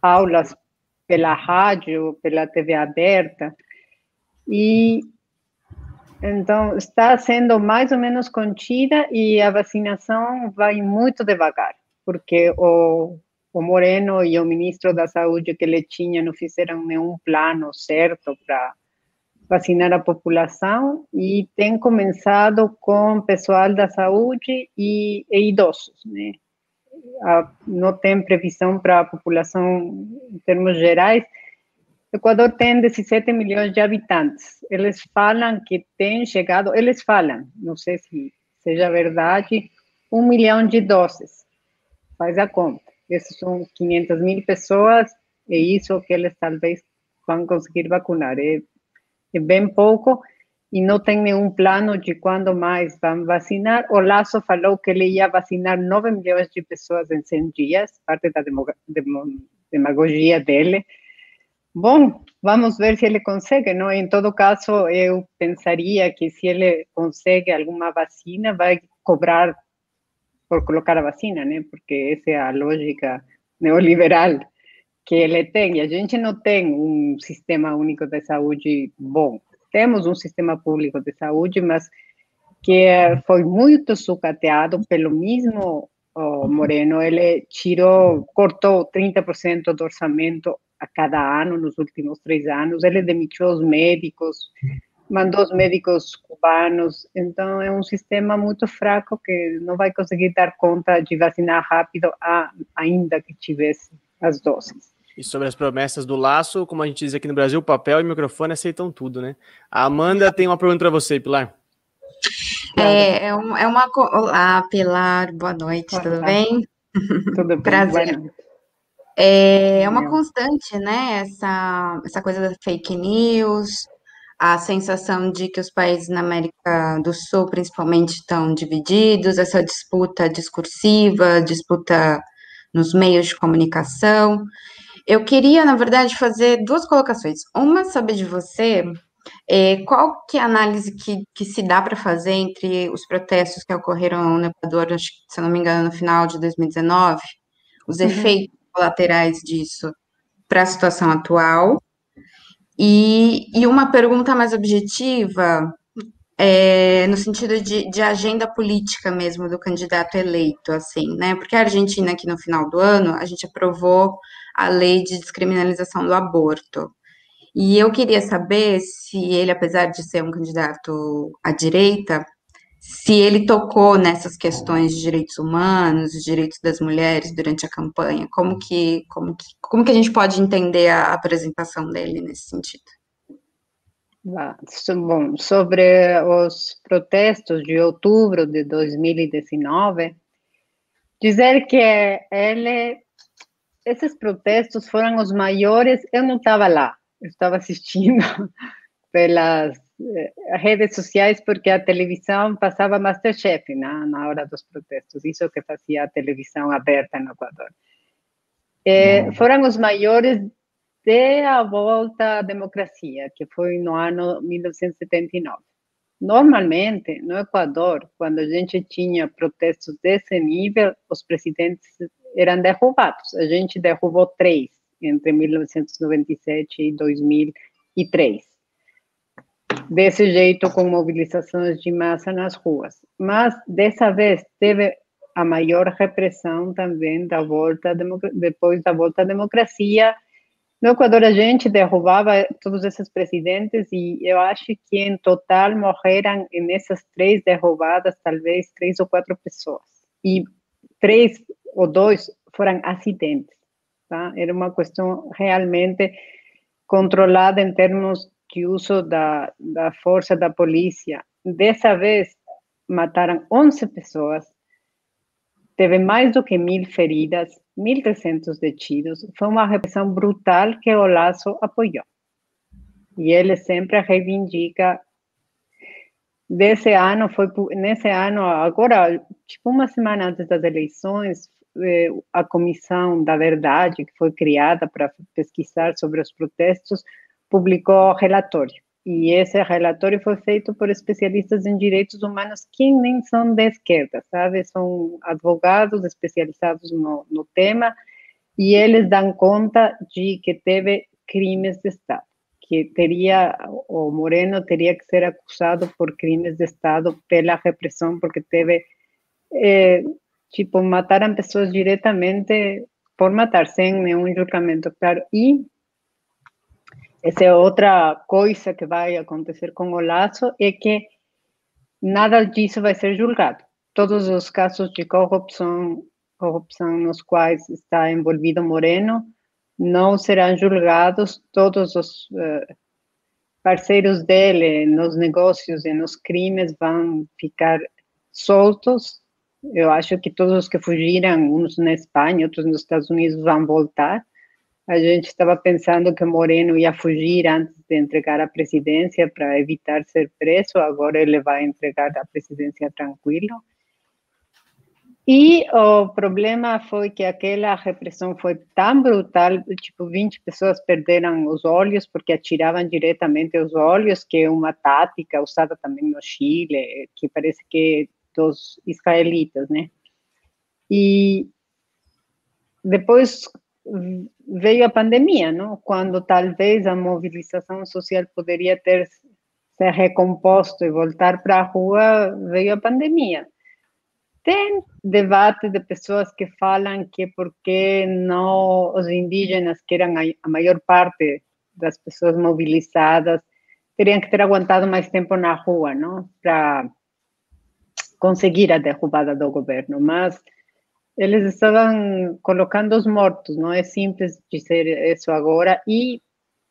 [SPEAKER 4] aulas pela rádio, pela TV aberta. E então está sendo mais ou menos contida e a vacinação vai muito devagar, porque o o Moreno e o ministro da Saúde que ele tinha não fizeram nenhum plano certo para vacinar a população e tem começado com pessoal da saúde e, e idosos, né? A, não tem previsão para a população em termos gerais. O Equador tem 17 milhões de habitantes. Eles falam que tem chegado, eles falam, não sei se seja verdade, um milhão de doses. Faz a conta. Essas são 500 mil pessoas, é isso que eles talvez vão conseguir vacinar. É, é bem pouco e não tem nenhum plano de quando mais vão vacinar. O Laço falou que ele ia vacinar 9 milhões de pessoas em 100 dias, parte da demagogia dele, Bom, vamos ver se ele consegue, não? Em todo caso, eu pensaria que se ele consegue alguma vacina, vai cobrar por colocar a vacina, né? Porque essa é a lógica neoliberal que ele tem. E a gente não tem um sistema único de saúde bom. Temos um sistema público de saúde, mas que foi muito sucateado pelo mesmo oh, Moreno. Ele tirou, cortou 30% do orçamento a cada ano nos últimos três anos. Ele demitiu os médicos, mandou os médicos cubanos. Então, é um sistema muito fraco que não vai conseguir dar conta de vacinar rápido, ainda que tivesse as doses.
[SPEAKER 1] E sobre as promessas do laço, como a gente diz aqui no Brasil, papel e microfone aceitam tudo, né? A Amanda tem uma pergunta para você, Pilar.
[SPEAKER 2] É, é, uma, é uma. Olá, Pilar, boa noite, Olá. tudo bem?
[SPEAKER 4] Tudo bem.
[SPEAKER 2] Prazer. É, é uma constante, né? Essa, essa coisa da fake news, a sensação de que os países na América do Sul, principalmente, estão divididos, essa disputa discursiva, disputa nos meios de comunicação. Eu queria, na verdade, fazer duas colocações. Uma, saber de você é, qual que é a análise que, que se dá para fazer entre os protestos que ocorreram no Equador, acho, se não me engano, no final de 2019, os uhum. efeitos colaterais disso para a situação atual, e, e uma pergunta mais objetiva, é, no sentido de, de, agenda política mesmo do candidato eleito, assim, né? Porque a Argentina, aqui no final do ano, a gente aprovou a lei de descriminalização do aborto. E eu queria saber se ele, apesar de ser um candidato à direita, se ele tocou nessas questões de direitos humanos, de direitos das mulheres durante a campanha. Como que, como que, como que a gente pode entender a apresentação dele nesse sentido?
[SPEAKER 4] Bom, sobre os protestos de outubro de 2019, dizer que ele esses protestos foram os maiores. Eu não estava lá, eu estava assistindo pelas redes sociais porque a televisão passava Masterchef na, na hora dos protestos. Isso que fazia a televisão aberta no Equador. Eh, foram os maiores de a volta à democracia, que foi no ano 1979. Normalmente, no Equador, quando a gente tinha protestos desse nível, os presidentes eram derrubados. A gente derrubou três entre 1997 e 2003. Desse jeito, com mobilizações de massa nas ruas. Mas, dessa vez, teve a maior repressão também da volta, depois da volta à democracia. No Equador, a gente derrubava todos esses presidentes e eu acho que, em total, morreram nessas três derrubadas, talvez três ou quatro pessoas. E três ou dois foram acidentes. Tá? Era uma questão realmente controlada em termos de uso da, da força da polícia. Dessa vez, mataram 11 pessoas, teve mais do que mil feridas, 1.300 detidos. Foi uma repressão brutal que o Laço apoiou. E ele sempre reivindica desse ano foi nesse ano agora tipo uma semana antes das eleições eh, a comissão da verdade que foi criada para pesquisar sobre os protestos publicou relatório e esse relatório foi feito por especialistas em direitos humanos que nem são de esquerda, sabe? São advogados especializados no, no tema e eles dão conta de que teve crimes de Estado que teria, o Moreno teria que ser acusado por crimes de Estado pela repressão, porque teve, eh, tipo, mataram pessoas diretamente por matar, sem nenhum julgamento, claro. E essa é outra coisa que vai acontecer com o Laço, é que nada disso vai ser julgado. Todos os casos de corrupção, corrupção nos quais está envolvido Moreno, não serão julgados todos os uh, parceiros dele nos negócios e nos crimes vão ficar soltos. Eu acho que todos os que fugiram, uns na Espanha, outros nos Estados Unidos, vão voltar. A gente estava pensando que Moreno ia fugir antes de entregar a presidência para evitar ser preso, agora ele vai entregar a presidência tranquilo. E o problema foi que aquela repressão foi tão brutal, tipo, 20 pessoas perderam os olhos porque atiravam diretamente os olhos, que é uma tática usada também no Chile, que parece que dos israelitas, né? E depois veio a pandemia, não? Quando talvez a mobilização social poderia ter se recomposto e voltar para a rua, veio a pandemia. Tem debate de pessoas que falam que porque não os indígenas, que eram a maior parte das pessoas mobilizadas, teriam que ter aguentado mais tempo na rua, não? Para conseguir a derrubada do governo. Mas eles estavam colocando os mortos, não é simples dizer isso agora. E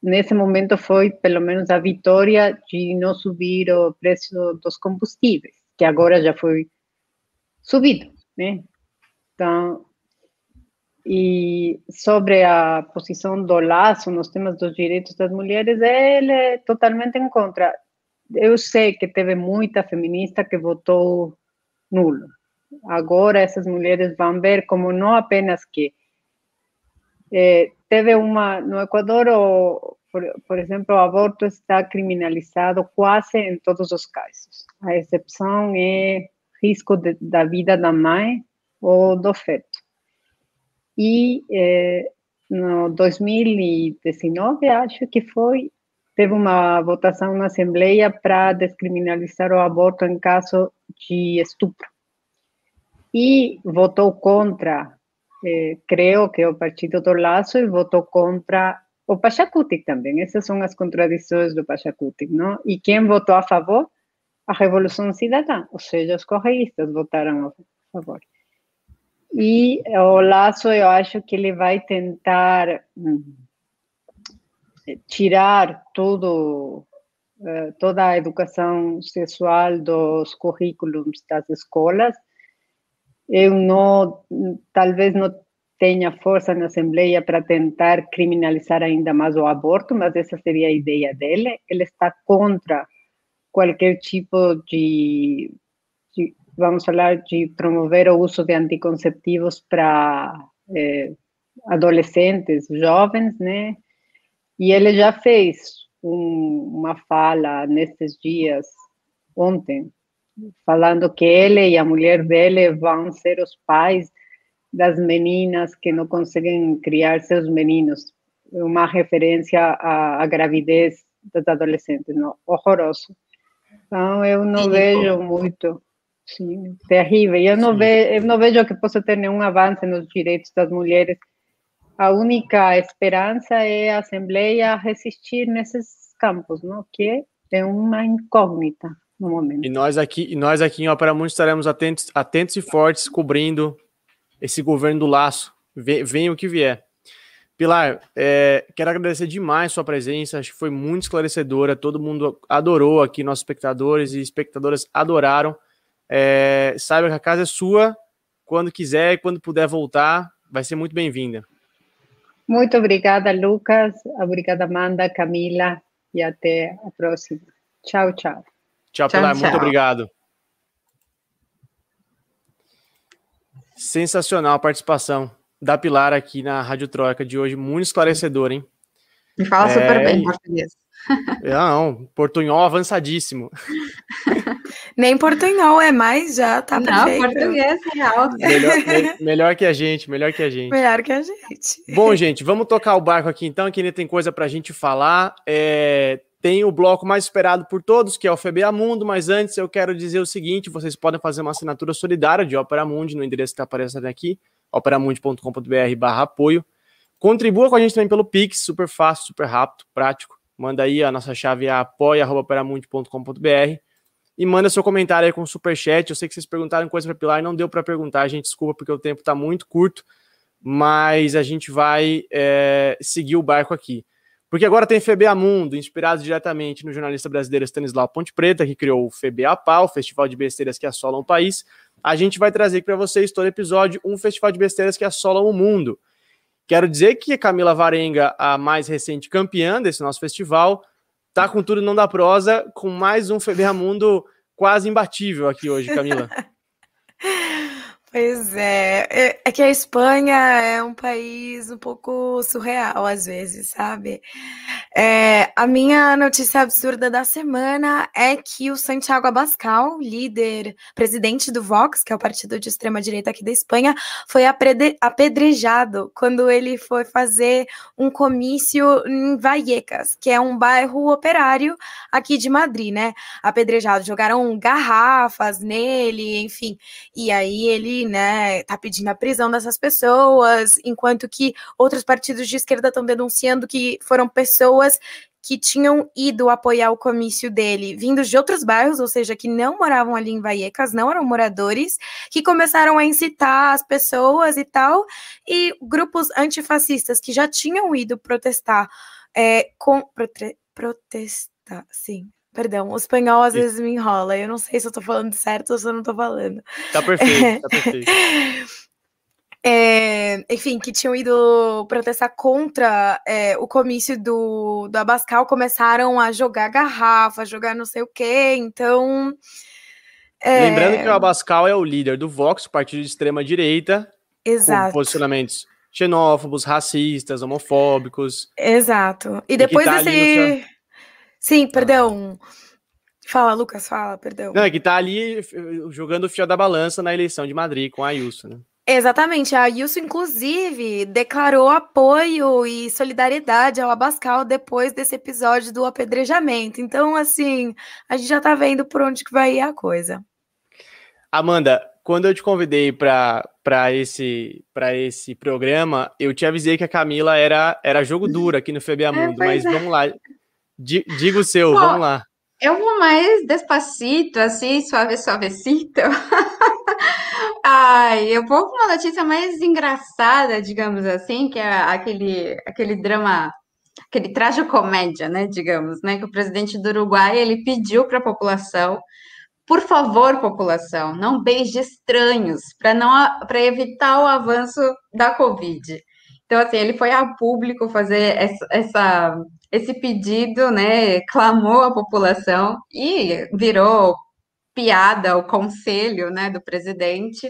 [SPEAKER 4] nesse momento foi, pelo menos, a vitória de não subir o preço dos combustíveis, que agora já foi subido, né? Então, e sobre a posição do Laço nos temas dos direitos das mulheres, ele é totalmente em contra. Eu sei que teve muita feminista que votou nulo. Agora essas mulheres vão ver como não apenas que eh, teve uma no Equador, o, por, por, exemplo, o aborto está criminalizado quase em todos os casos. A exceção é risco de, da vida da mãe ou do feto. E eh, no 2019, acho que foi, teve uma votação na Assembleia para descriminalizar o aborto em caso de estupro. E votou contra, eh, creio que o Partido do Laço, e votou contra o Pachacutic também. Essas são as contradições do Pachacutic, não? E quem votou a favor? a Revolução Cidadã, ou seja, os correístas votaram a favor. E o Laço, eu acho que ele vai tentar hum, tirar tudo, eh, toda a educação sexual dos currículos das escolas. Eu não, talvez não tenha força na Assembleia para tentar criminalizar ainda mais o aborto, mas essa seria a ideia dele. Ele está contra qualquer tipo de, de, vamos falar, de promover o uso de anticonceptivos para é, adolescentes, jovens, né? E ele já fez um, uma fala nesses dias, ontem, falando que ele e a mulher dele vão ser os pais das meninas que não conseguem criar seus meninos. Uma referência à, à gravidez das adolescentes, não? horroroso. Então, eu não vejo muito. Sim, terrível. Eu não, ve, eu não vejo que possa ter nenhum avanço nos direitos das mulheres. A única esperança é a Assembleia resistir nesses campos, não? que é uma incógnita no momento.
[SPEAKER 1] E nós aqui, e nós aqui em Opera Mundo estaremos atentos, atentos e fortes cobrindo esse governo do laço. Venha o que vier. Pilar, é, quero agradecer demais sua presença, acho que foi muito esclarecedora, todo mundo adorou aqui, nossos espectadores e espectadoras adoraram. É, saiba que a casa é sua, quando quiser, quando puder voltar, vai ser muito bem-vinda.
[SPEAKER 4] Muito obrigada, Lucas, obrigada, Amanda, Camila, e até a próxima. Tchau, tchau.
[SPEAKER 1] Tchau, Pilar, tchau. muito obrigado. Sensacional a participação da Pilar aqui na Rádio Troika de hoje, muito esclarecedor, hein?
[SPEAKER 2] Me fala é... super bem português.
[SPEAKER 1] Não, portunhol avançadíssimo.
[SPEAKER 3] Nem portunhol é mais, já tá
[SPEAKER 2] Não, perfeito. português real.
[SPEAKER 1] Melhor, me, melhor que a gente, melhor que a gente.
[SPEAKER 3] Melhor que a gente.
[SPEAKER 1] Bom, gente, vamos tocar o barco aqui então, que ainda tem coisa pra gente falar. É, tem o bloco mais esperado por todos, que é o FBA Mundo, mas antes eu quero dizer o seguinte, vocês podem fazer uma assinatura solidária de Opera Mundi no endereço que está aparecendo aqui, operamundi.com.br barra apoio. Contribua com a gente também pelo Pix, super fácil, super rápido, prático. Manda aí a nossa chave é apoia.operamundi.com.br e manda seu comentário aí com o superchat. Eu sei que vocês perguntaram coisa para Pilar, não deu para perguntar, gente desculpa porque o tempo está muito curto, mas a gente vai é, seguir o barco aqui. Porque agora tem FBA Mundo, inspirado diretamente no jornalista brasileiro Stanislau Ponte Preta, que criou o FBA Pau, Festival de Besteiras que assolam o país. A gente vai trazer para vocês todo episódio um festival de besteiras que assolam o mundo. Quero dizer que a Camila Varenga, a mais recente campeã desse nosso festival, tá com tudo não da prosa, com mais um FBA Mundo quase imbatível aqui hoje, Camila.
[SPEAKER 3] Pois é. é, é que a Espanha é um país um pouco surreal às vezes, sabe? É, a minha notícia absurda da semana é que o Santiago Abascal, líder, presidente do Vox, que é o partido de extrema direita aqui da Espanha, foi apedrejado quando ele foi fazer um comício em Vallecas, que é um bairro operário aqui de Madrid, né? Apedrejado, jogaram garrafas nele, enfim. E aí ele né, tá pedindo a prisão dessas pessoas, enquanto que outros partidos de esquerda estão denunciando que foram pessoas que tinham ido apoiar o comício dele, vindos de outros bairros, ou seja, que não moravam ali em Vallecas, não eram moradores, que começaram a incitar as pessoas e tal, e grupos antifascistas que já tinham ido protestar é, com prote, protestar, sim, Perdão, o espanhol às vezes me enrola. Eu não sei se eu tô falando certo ou se eu não tô falando.
[SPEAKER 1] Tá perfeito, tá perfeito.
[SPEAKER 3] É, enfim, que tinham ido protestar contra é, o comício do, do Abascal, começaram a jogar garrafa, jogar não sei o quê, então.
[SPEAKER 1] É... Lembrando que o Abascal é o líder do Vox, partido de extrema-direita, com posicionamentos xenófobos, racistas, homofóbicos.
[SPEAKER 3] Exato. E depois e tá desse. Sim, tá. perdão. Fala, Lucas, fala, perdão.
[SPEAKER 1] Não, é que tá ali jogando o fio da balança na eleição de Madrid com a Ayuso, né?
[SPEAKER 3] Exatamente, a Ayuso, inclusive, declarou apoio e solidariedade ao Abascal depois desse episódio do apedrejamento. Então, assim, a gente já tá vendo por onde que vai ir a coisa.
[SPEAKER 1] Amanda, quando eu te convidei para esse, esse programa, eu te avisei que a Camila era, era jogo duro aqui no FBA é, Mundo, é, mas é. vamos lá. Diga o seu, Bom, vamos lá.
[SPEAKER 2] Eu vou mais despacito, assim, suave, suavecito. Ai, eu vou com uma notícia mais engraçada, digamos assim, que é aquele, aquele drama, aquele comédia, né, digamos, né, que o presidente do Uruguai, ele pediu para a população, por favor, população, não beije estranhos, para não para evitar o avanço da Covid. Então, assim, ele foi a público fazer essa, essa esse pedido, né, clamou a população e virou piada o conselho, né, do presidente,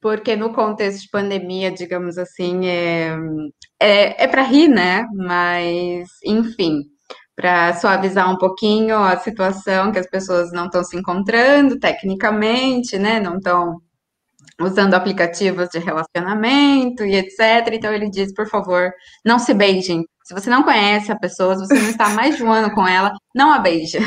[SPEAKER 2] porque no contexto de pandemia, digamos assim, é, é, é para rir, né, mas, enfim, para suavizar um pouquinho a situação que as pessoas não estão se encontrando tecnicamente, né, não estão usando aplicativos de relacionamento e etc. Então ele diz, por favor, não se beijem. Se você não conhece a pessoa, se você não está mais de um ano com ela, não a beije.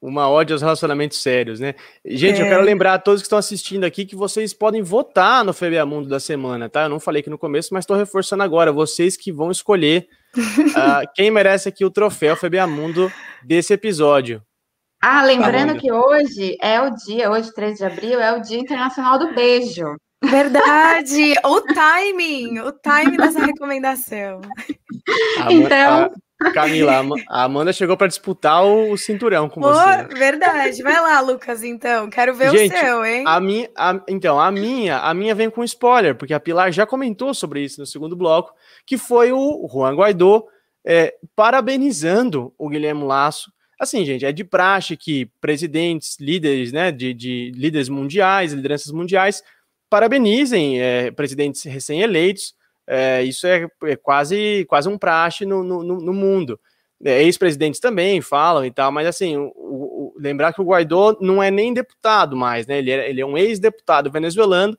[SPEAKER 1] uma ódio aos relacionamentos sérios, né? Gente, é. eu quero lembrar a todos que estão assistindo aqui que vocês podem votar no FBA Mundo da semana, tá? Eu não falei aqui no começo, mas estou reforçando agora. Vocês que vão escolher uh, quem merece aqui o troféu FBA Mundo desse episódio.
[SPEAKER 2] Ah, lembrando que hoje é o dia, hoje, 3 de abril, é o Dia Internacional do Beijo.
[SPEAKER 3] Verdade! o timing! O timing dessa recomendação.
[SPEAKER 1] A, então. A, Camila, a Amanda chegou para disputar o, cinturão com você. Né?
[SPEAKER 3] Verdade. Vai lá, Lucas, então. Quero ver Gente, o seu, hein?
[SPEAKER 1] A minha, a, então, a minha, a minha vem com spoiler, porque a Pilar já comentou sobre isso no segundo bloco, que foi o Juan Guaidó é, parabenizando o Guilherme Lasso Assim, gente, é de praxe que presidentes, líderes, né, de, de líderes mundiais, lideranças mundiais, parabenizem é, presidentes recém-eleitos. É, isso é, é, quase, quase um praxe no, no, no mundo. É, Ex-presidentes também falam e tal, mas assim, o, o, lembrar que o Guaidó não é nem deputado mais, né? Ele é, ele é um ex-deputado venezuelano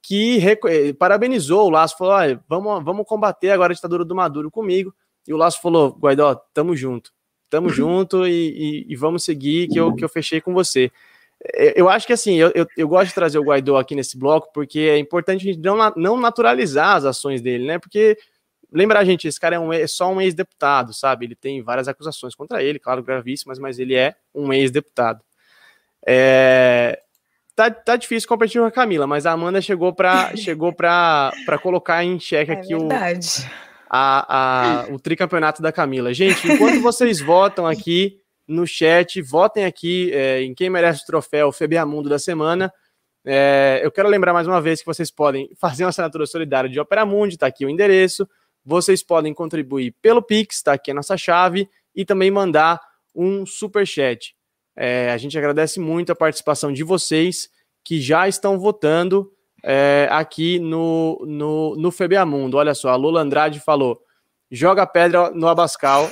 [SPEAKER 1] que é, parabenizou o Laço, falou: vamos, vamos combater agora a ditadura do Maduro comigo. E o Laço falou: Guaidó, tamo junto tamo junto e, e, e, vamos seguir que eu, que eu fechei com você. É, eu acho que assim, eu, eu, eu, gosto de trazer o Guaidó aqui nesse bloco, porque é importante a gente não, não naturalizar as ações dele, né? Porque, lembrar, gente, esse cara é, um, é só um ex-deputado, sabe? Ele tem várias acusações contra ele, claro, gravíssimas, mas ele é um ex-deputado. É, tá, tá difícil competir com a Camila, mas a Amanda chegou para chegou colocar em xeque é aqui verdade. o a, a, o tricampeonato da Camila. Gente, enquanto vocês votam aqui no chat, votem aqui é, em quem merece o troféu FBA Mundo da semana. É, eu quero lembrar mais uma vez que vocês podem fazer uma assinatura solidária de Opera Mundi, está aqui o endereço. Vocês podem contribuir pelo Pix, está aqui a nossa chave, e também mandar um super chat. É, a gente agradece muito a participação de vocês que já estão votando é, aqui no, no, no Febeamundo. Olha só, a Lula Andrade falou: joga pedra no Abascal.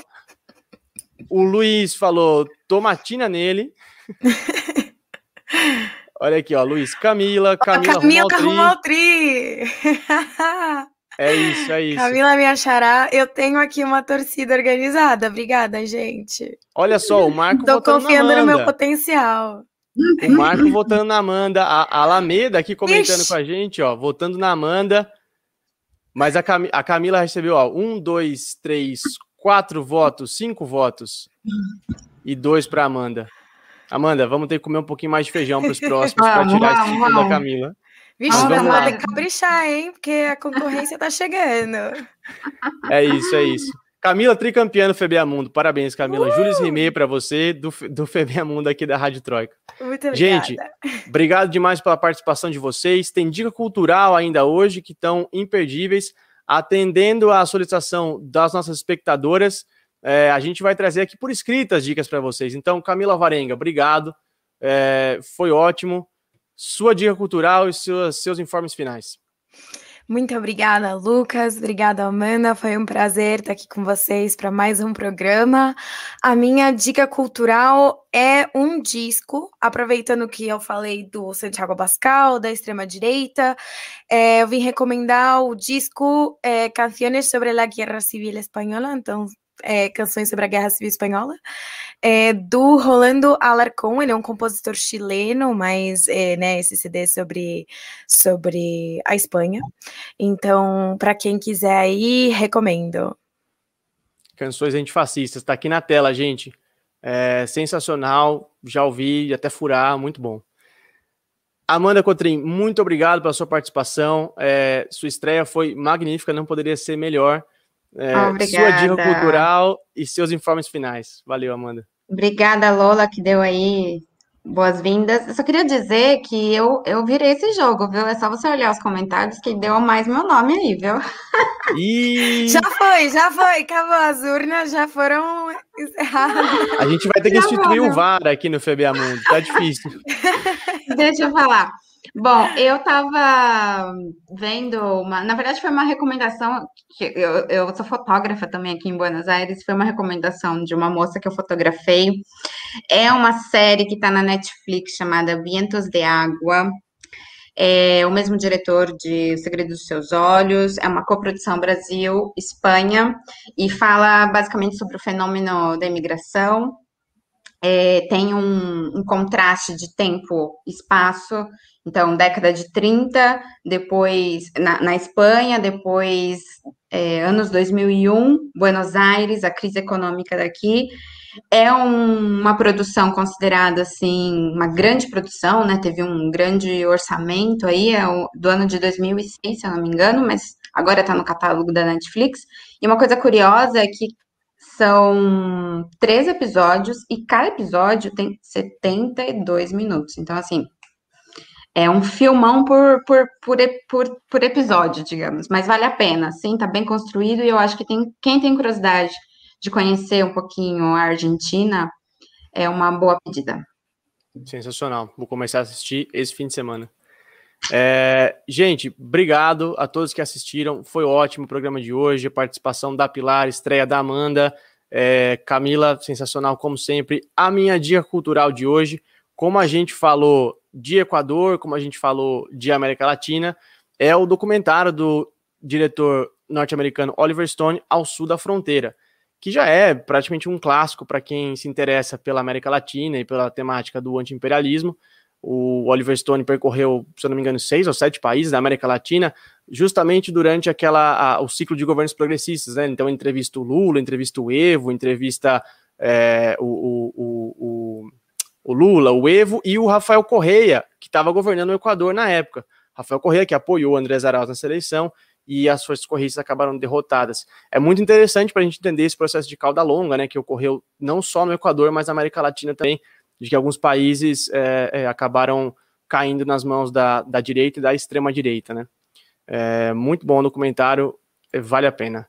[SPEAKER 1] O Luiz falou: tomatina nele. Olha aqui, ó, Luiz. Camila, Camila,
[SPEAKER 3] Camila arrumou tri.
[SPEAKER 1] É isso, é isso.
[SPEAKER 3] Camila me achará. Eu tenho aqui uma torcida organizada. Obrigada, gente.
[SPEAKER 1] Olha só, o Marco
[SPEAKER 3] Tô confiando no meu potencial.
[SPEAKER 1] O Marco votando na Amanda. A Alameda aqui comentando Ixi. com a gente, ó, votando na Amanda. Mas a, Cam a Camila recebeu, ó, um, dois, três, quatro votos, cinco votos. E dois para Amanda. Amanda, vamos ter que comer um pouquinho mais de feijão para os próximos para tirar esse título da Camila.
[SPEAKER 3] Vixe, vamos, vamos lá. caprichar, hein? Porque a concorrência tá chegando.
[SPEAKER 1] É isso, é isso. Camila, tricampeã do FBA Mundo. Parabéns, Camila. Uh! Júlio Rimei para você, do, do FBA Mundo aqui da Rádio Troika.
[SPEAKER 3] Muito obrigada.
[SPEAKER 1] Gente, obrigado demais pela participação de vocês. Tem dica cultural ainda hoje que estão imperdíveis. Atendendo à solicitação das nossas espectadoras, é, a gente vai trazer aqui por escrito as dicas para vocês. Então, Camila Varenga, obrigado. É, foi ótimo sua dica cultural e seus, seus informes finais.
[SPEAKER 3] Muito obrigada, Lucas. Obrigada, Amanda. Foi um prazer estar aqui com vocês para mais um programa. A minha dica cultural é um disco, aproveitando que eu falei do Santiago Bascal, da extrema-direita. É, eu vim recomendar o disco é, Canciones sobre a Guerra Civil Espanhola. Então, é, canções sobre a Guerra Civil Espanhola, é, do Rolando Alarcón, ele é um compositor chileno, mas é, né, esse CD é sobre, sobre a Espanha. Então, para quem quiser aí, recomendo.
[SPEAKER 1] Canções Antifascistas, está aqui na tela, gente. É, sensacional, já ouvi, até furar, muito bom. Amanda Cotrim, muito obrigado pela sua participação. É, sua estreia foi magnífica, não poderia ser melhor. É, sua dica cultural e seus informes finais. Valeu, Amanda.
[SPEAKER 2] Obrigada, Lola, que deu aí boas-vindas. Eu só queria dizer que eu, eu virei esse jogo, viu? É só você olhar os comentários que deu mais meu nome aí, viu?
[SPEAKER 1] E...
[SPEAKER 3] Já foi, já foi. Acabou, as urnas já foram encerradas.
[SPEAKER 1] A gente vai ter que instituir o VAR aqui no FBA Mundo, tá difícil.
[SPEAKER 2] Deixa eu falar. Bom, eu estava vendo uma. Na verdade, foi uma recomendação. Que eu, eu sou fotógrafa também aqui em Buenos Aires. Foi uma recomendação de uma moça que eu fotografei. É uma série que está na Netflix chamada Vientos de Água. É o mesmo diretor de O Segredo dos Seus Olhos. É uma coprodução Brasil-Espanha e fala basicamente sobre o fenômeno da imigração. É, tem um, um contraste de tempo, espaço então, década de 30, depois na, na Espanha, depois é, anos 2001, Buenos Aires, a crise econômica daqui. É um, uma produção considerada, assim, uma grande produção, né? Teve um grande orçamento aí, é o, do ano de 2006, se eu não me engano, mas agora está no catálogo da Netflix. E uma coisa curiosa é que são três episódios e cada episódio tem 72 minutos. Então, assim, é um filmão por, por, por, por, por episódio, digamos, mas vale a pena, sim, tá bem construído e eu acho que tem, quem tem curiosidade de conhecer um pouquinho a Argentina é uma boa pedida.
[SPEAKER 1] Sensacional, vou começar a assistir esse fim de semana. É, gente, obrigado a todos que assistiram, foi ótimo o programa de hoje, participação da Pilar, estreia da Amanda, é, Camila, sensacional como sempre. A minha dica cultural de hoje, como a gente falou de Equador, como a gente falou, de América Latina, é o documentário do diretor norte-americano Oliver Stone ao sul da fronteira, que já é praticamente um clássico para quem se interessa pela América Latina e pela temática do anti-imperialismo. O Oliver Stone percorreu, se eu não me engano, seis ou sete países da América Latina, justamente durante aquela a, o ciclo de governos progressistas, né? Então, entrevista o Lula, entrevista o Evo, entrevista é, o, o, o, o Lula, o Evo e o Rafael Correia, que estava governando o Equador na época. Rafael Correia, que apoiou o André Arauz na seleção, e as forças correístas acabaram derrotadas. É muito interessante para a gente entender esse processo de cauda longa, né, que ocorreu não só no Equador, mas na América Latina também, de que alguns países é, é, acabaram caindo nas mãos da, da direita e da extrema direita, né. É, muito bom o documentário, é, vale a pena.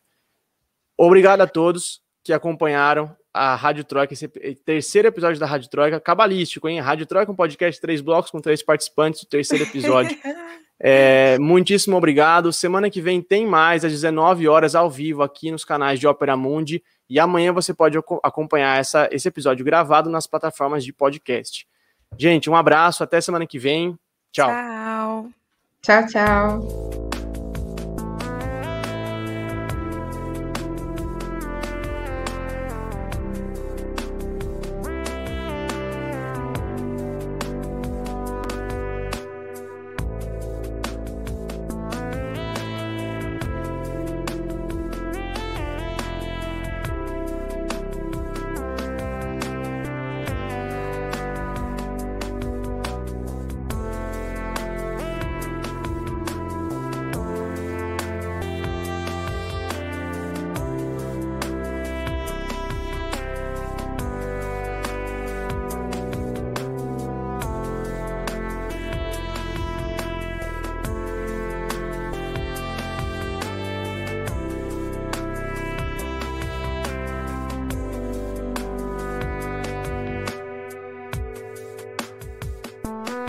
[SPEAKER 1] Obrigado a todos que acompanharam a Rádio Troika, esse terceiro episódio da Rádio Troika, cabalístico, hein? Rádio Troika, um podcast três blocos com três participantes, o terceiro episódio. é, muitíssimo obrigado. Semana que vem tem mais, às 19 horas, ao vivo, aqui nos canais de Ópera Mundi. E amanhã você pode acompanhar essa, esse episódio gravado nas plataformas de podcast. Gente, um abraço, até semana que vem. Tchau.
[SPEAKER 3] Tchau.
[SPEAKER 2] Tchau, tchau.